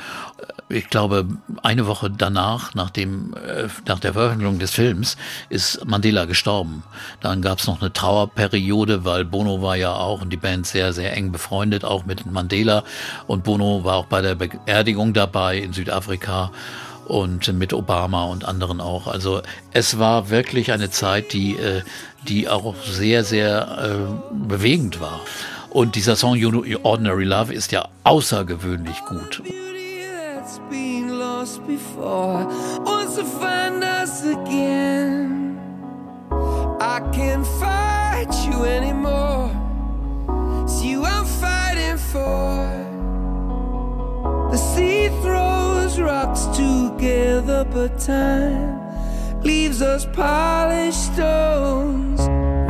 Ich glaube, eine Woche danach, nach, dem, äh, nach der Veröffentlichung des Films, ist Mandela gestorben. Dann gab es noch eine Trauerperiode, weil Bono war ja auch und die Band sehr, sehr eng befreundet, auch mit Mandela. Und Bono war auch bei der Beerdigung dabei in Südafrika und mit Obama und anderen auch. Also es war wirklich eine Zeit, die, äh, die auch sehr, sehr äh, bewegend war. Und dieser Song Ordinary Love ist ja außergewöhnlich gut. Been lost before wants to find us again. I can't fight you anymore. It's you I'm fighting for. The sea throws rocks together, but time leaves us polished stones.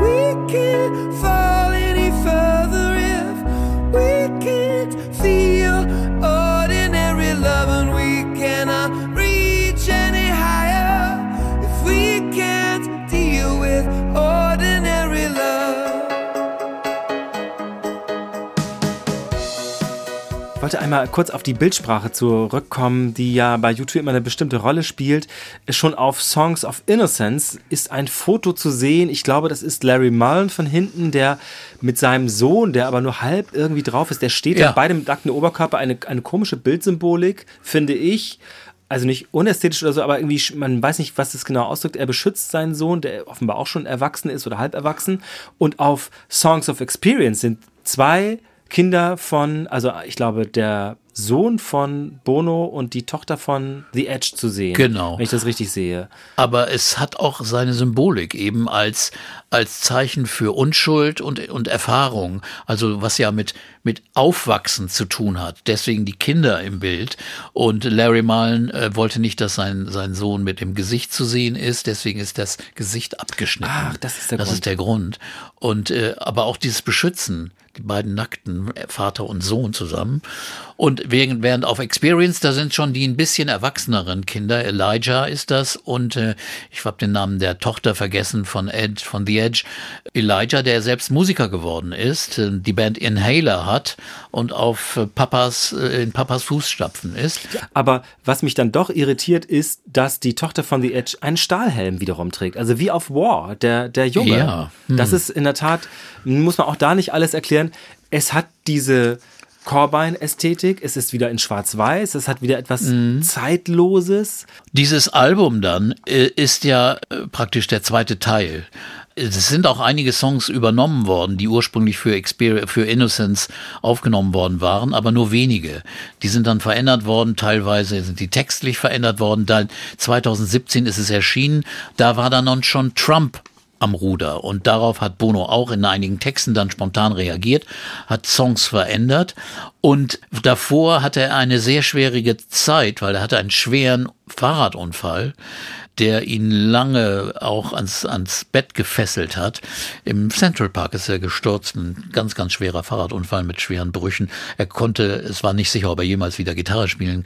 We can't fall any further if we can't feel ordinary love, wollte einmal kurz auf die Bildsprache zurückkommen, die ja bei YouTube immer eine bestimmte Rolle spielt. Schon auf Songs of Innocence ist ein Foto zu sehen. Ich glaube, das ist Larry Mullen von hinten, der mit seinem Sohn, der aber nur halb irgendwie drauf ist, der steht Ja. ja. beide mit nacktem Oberkörper. Eine, eine komische Bildsymbolik, finde ich. Also nicht unästhetisch oder so, aber irgendwie, man weiß nicht, was das genau ausdrückt. Er beschützt seinen Sohn, der offenbar auch schon erwachsen ist oder halb erwachsen. Und auf Songs of Experience sind zwei Kinder von, also ich glaube, der Sohn von Bono und die Tochter von The Edge zu sehen. Genau. Wenn ich das richtig sehe. Aber es hat auch seine Symbolik eben als, als Zeichen für Unschuld und, und Erfahrung. Also was ja mit, mit Aufwachsen zu tun hat. Deswegen die Kinder im Bild. Und Larry Mullen äh, wollte nicht, dass sein, sein Sohn mit dem Gesicht zu sehen ist. Deswegen ist das Gesicht abgeschnitten. Ach, das ist der das Grund. ist der Grund. Und äh, aber auch dieses Beschützen, die beiden nackten Vater und Sohn zusammen. Und während, während auf Experience, da sind schon die ein bisschen erwachseneren Kinder. Elijah ist das und äh, ich habe den Namen der Tochter vergessen von Ed, von The Edge. Elijah, der selbst Musiker geworden ist, äh, die Band Inhaler hat und auf äh, Papas, äh, in Papas Fußstapfen ist. Aber was mich dann doch irritiert, ist, dass die Tochter von The Edge einen Stahlhelm wiederum trägt. Also wie auf War, der, der Junge. Ja. Hm. Das ist in der Tat, muss man auch da nicht alles erklären. Es hat diese Corbine-Ästhetik, es ist wieder in Schwarz-Weiß, es hat wieder etwas Mhm. Zeitloses. Dieses Album dann äh, ist ja äh, praktisch der zweite Teil. Es sind auch einige Songs übernommen worden, die ursprünglich für, Exper für Innocence aufgenommen worden waren, aber nur wenige. Die sind dann verändert worden, teilweise sind die textlich verändert worden. Dann 2017 ist es erschienen, da war dann schon Trump am Ruder. Und darauf hat Bono auch in einigen Texten dann spontan reagiert, hat Songs verändert. Und davor hatte er eine sehr schwierige Zeit, weil er hatte einen schweren Fahrradunfall der ihn lange auch ans, ans Bett gefesselt hat. Im Central Park ist er gestürzt, ein ganz, ganz schwerer Fahrradunfall mit schweren Brüchen. Er konnte, es war nicht sicher, ob er jemals wieder Gitarre spielen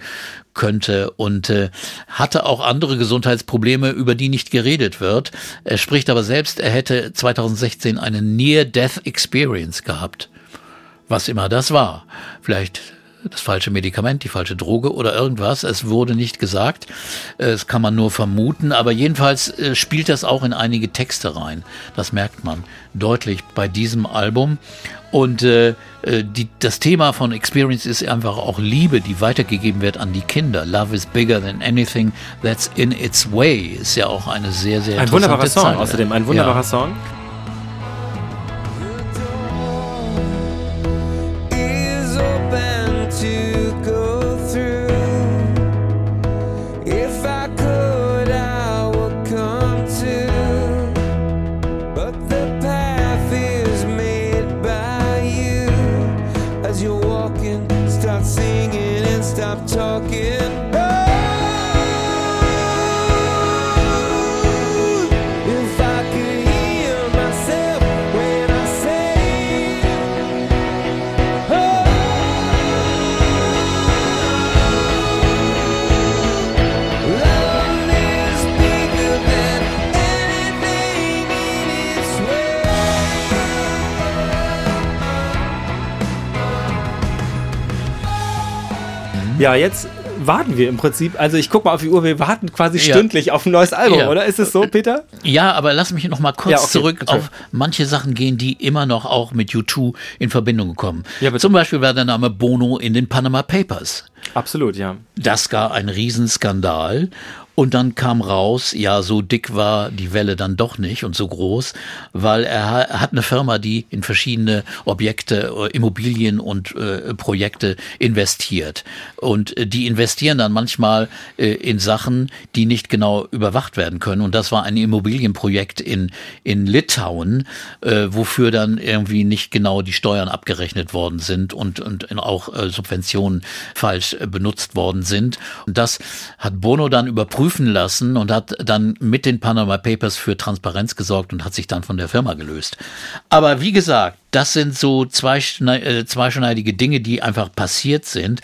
könnte und äh, hatte auch andere Gesundheitsprobleme, über die nicht geredet wird. Er spricht aber selbst, er hätte 2016 eine Near-Death Experience gehabt. Was immer das war. Vielleicht das falsche Medikament, die falsche Droge oder irgendwas. Es wurde nicht gesagt. Es kann man nur vermuten. Aber jedenfalls äh, spielt das auch in einige Texte rein. Das merkt man deutlich bei diesem Album. Und äh, äh, die, das Thema von Experience ist einfach auch Liebe, die weitergegeben wird an die Kinder. Love is bigger than anything that's in its way ist ja auch eine sehr, sehr Ein wunderbarer interessante Song, Zeile. außerdem ein wunderbarer Ja. Song. Ja, jetzt warten wir im Prinzip. Also ich guck mal auf die Uhr, wir warten quasi Ja. stündlich auf ein neues Album, Ja. oder? Ist es so, Peter? Ja, aber lass mich noch mal kurz Ja, okay, zurück bitte. auf manche Sachen gehen, die immer noch auch mit U2 in Verbindung kommen. Zum Beispiel war der Name Bono in den Panama Papers. Absolut, ja. Das gar ein Riesenskandal. Und dann kam raus, ja, so dick war die Welle dann doch nicht und so groß, weil er, ha- hat eine Firma, die in verschiedene Objekte, äh, Immobilien und äh, Projekte investiert. Und äh, die investieren dann manchmal äh, in Sachen, die nicht genau überwacht werden können. Und das war ein Immobilienprojekt in, in Litauen, äh, wofür dann irgendwie nicht genau die Steuern abgerechnet worden sind und, und auch äh, Subventionen falsch benutzt worden sind. Und das hat Bono dann überprüfen lassen und hat dann mit den Panama Papers für Transparenz gesorgt und hat sich dann von der Firma gelöst. Aber wie gesagt, das sind so äh, zweischneidige Dinge, die einfach passiert sind.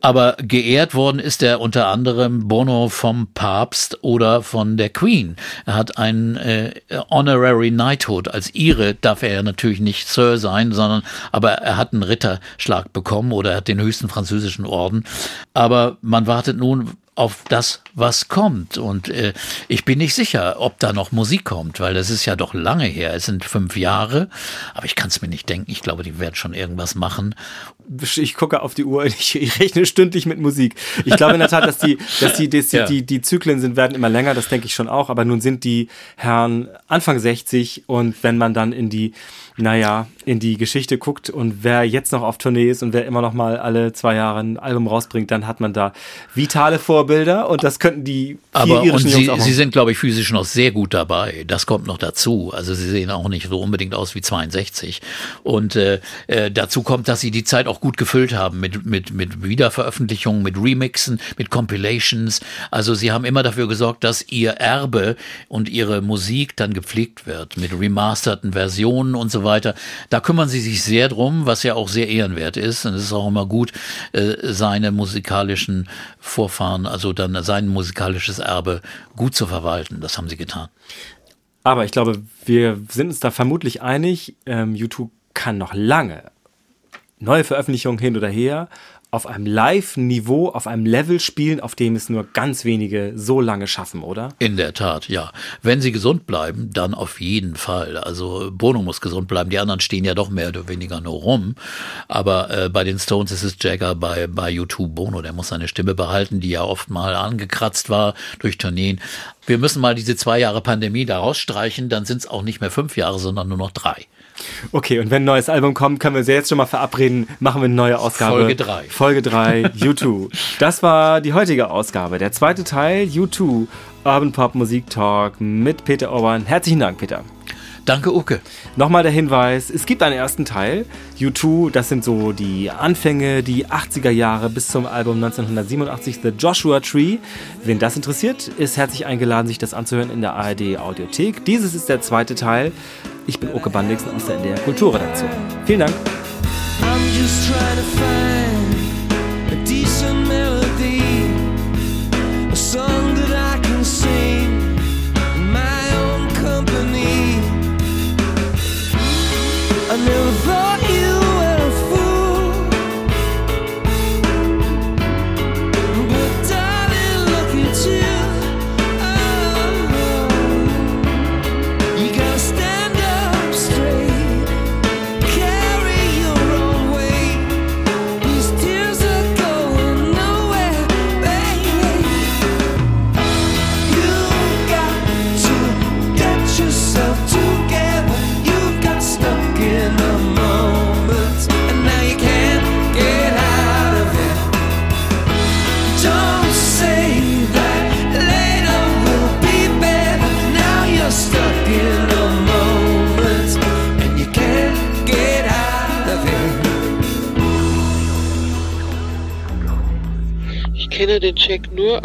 Aber geehrt worden ist er unter anderem Bono vom Papst oder von der Queen. Er hat einen äh, Honorary Knighthood. Als Ire darf er natürlich nicht Sir sein, sondern aber er hat einen Ritterschlag bekommen oder er hat den höchsten französischen Orden. Aber man wartet nun auf das, was kommt. Und äh, ich bin nicht sicher, ob da noch Musik kommt, weil das ist ja doch lange her. Es sind fünf Jahre, aber ich kann es mir nicht denken. Ich glaube, die werden schon irgendwas machen. Ich gucke auf die Uhr, ich, [LAUGHS] ich rechne stündlich mit Musik. Ich glaube in der Tat, dass die, dass die, dass die, Ja. die, die Zyklen sind, werden immer länger, das denke ich schon auch, aber nun sind die Herren Anfang 60 und wenn man dann in die, naja, in die Geschichte guckt und wer jetzt noch auf Tournee ist und wer immer noch mal alle zwei Jahre ein Album rausbringt, dann hat man da vitale Vorbilder und das könnten die vier Aber und irischen sie, auch sie machen. sind, glaube ich, physisch noch sehr gut dabei. Das kommt noch dazu. Also sie sehen auch nicht so unbedingt aus wie 62. Und äh, äh, dazu kommt, dass sie die Zeit auch gut gefüllt haben mit, mit, mit Wiederveröffentlichungen, mit Remixen, mit Compilations. Also sie haben immer dafür gesorgt, dass ihr Erbe und ihre Musik dann gepflegt wird mit remasterten Versionen und so weiter. Da kümmern sie sich sehr drum, was ja auch sehr ehrenwert ist. Und es ist auch immer gut, äh, seine musikalischen Vorfahren, also dann sein musikalisches Erbe gut zu verwalten. Das haben sie getan. Aber ich glaube, wir sind uns da vermutlich einig, ähm, YouTube kann noch lange neue Veröffentlichungen hin oder her auf einem Live-Niveau, auf einem Level spielen, auf dem es nur ganz wenige so lange schaffen, oder? In der Tat, ja. Wenn sie gesund bleiben, dann auf jeden Fall. Also Bono muss gesund bleiben. Die anderen stehen ja doch mehr oder weniger nur rum. Aber äh, bei den Stones ist es Jagger, bei, bei U2 Bono. Der muss seine Stimme behalten, die ja oft mal angekratzt war durch Tourneen. Wir müssen mal diese zwei Jahre Pandemie da rausstreichen. Dann sind es auch nicht mehr fünf Jahre, sondern nur noch drei. Okay, und wenn ein neues Album kommt, können wir sie jetzt schon mal verabreden, machen wir eine neue Ausgabe. Folge drei. Folge 3, U2. Das war die heutige Ausgabe. Der zweite Teil, U2, Urban Pop Musik Talk mit Peter Orban. Herzlichen Dank, Peter. Danke, Uke. Nochmal der Hinweis, es gibt einen ersten Teil. U2, das sind so die Anfänge, die 80er Jahre bis zum Album 1987, The Joshua Tree. Wen das interessiert, ist herzlich eingeladen, sich das anzuhören in der ARD Audiothek. Dieses ist der zweite Teil. Ich bin Uke Bandixen aus der NDR Kulturredaktion. Vielen Dank. I'm just trying to find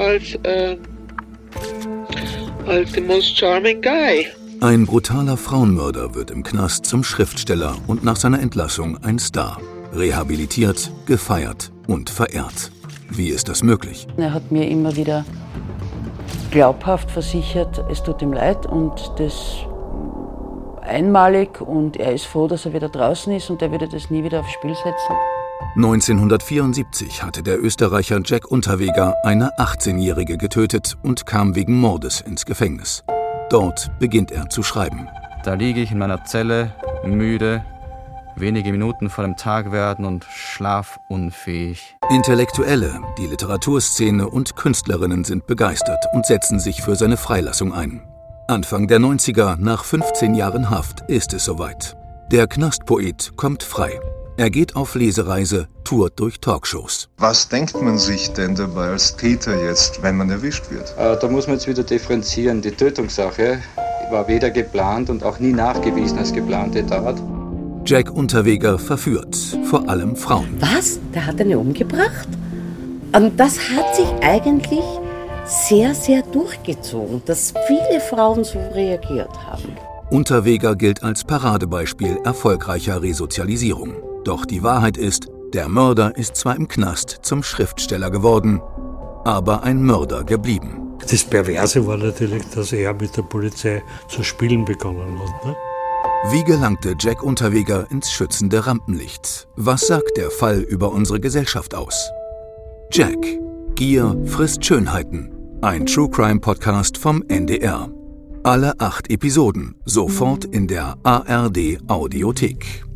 als, äh, als the most charming guy. Ein brutaler Frauenmörder wird im Knast zum Schriftsteller und nach seiner Entlassung ein Star. Rehabilitiert, gefeiert und verehrt. Wie ist das möglich? Er hat mir immer wieder glaubhaft versichert, es tut ihm leid und das einmalig und er ist froh, dass er wieder draußen ist und er würde das nie wieder aufs Spiel setzen. 1974 hatte der Österreicher Jack Unterweger eine 18-Jährige getötet und kam wegen Mordes ins Gefängnis. Dort beginnt er zu schreiben. Da liege ich in meiner Zelle, müde, wenige Minuten vor dem Tag werden und schlafunfähig. Intellektuelle, die Literaturszene und Künstlerinnen sind begeistert und setzen sich für seine Freilassung ein. Anfang der 90er, nach 15 Jahren Haft, ist es soweit. Der Knastpoet kommt frei. Er geht auf Lesereise, tourt durch Talkshows. Was denkt man sich denn dabei als Täter jetzt, wenn man erwischt wird? Äh, da muss man jetzt wieder differenzieren. Die Tötungssache war weder geplant und auch nie nachgewiesen als geplante Tat. Jack Unterweger verführt, vor allem Frauen. Was? Der hat eine umgebracht? Und das hat sich eigentlich sehr, sehr durchgezogen, dass viele Frauen so reagiert haben. Unterweger gilt als Paradebeispiel erfolgreicher Resozialisierung. Doch die Wahrheit ist, der Mörder ist zwar im Knast zum Schriftsteller geworden, aber ein Mörder geblieben. Das Perverse war natürlich, dass er mit der Polizei zu spielen begonnen hat. Ne? Wie gelangte Jack Unterweger ins schützende Rampenlicht? Was sagt der Fall über unsere Gesellschaft aus? Jack. Gier frisst Schönheiten. Ein True Crime Podcast vom NDR. Alle acht Episoden sofort in der ARD Audiothek.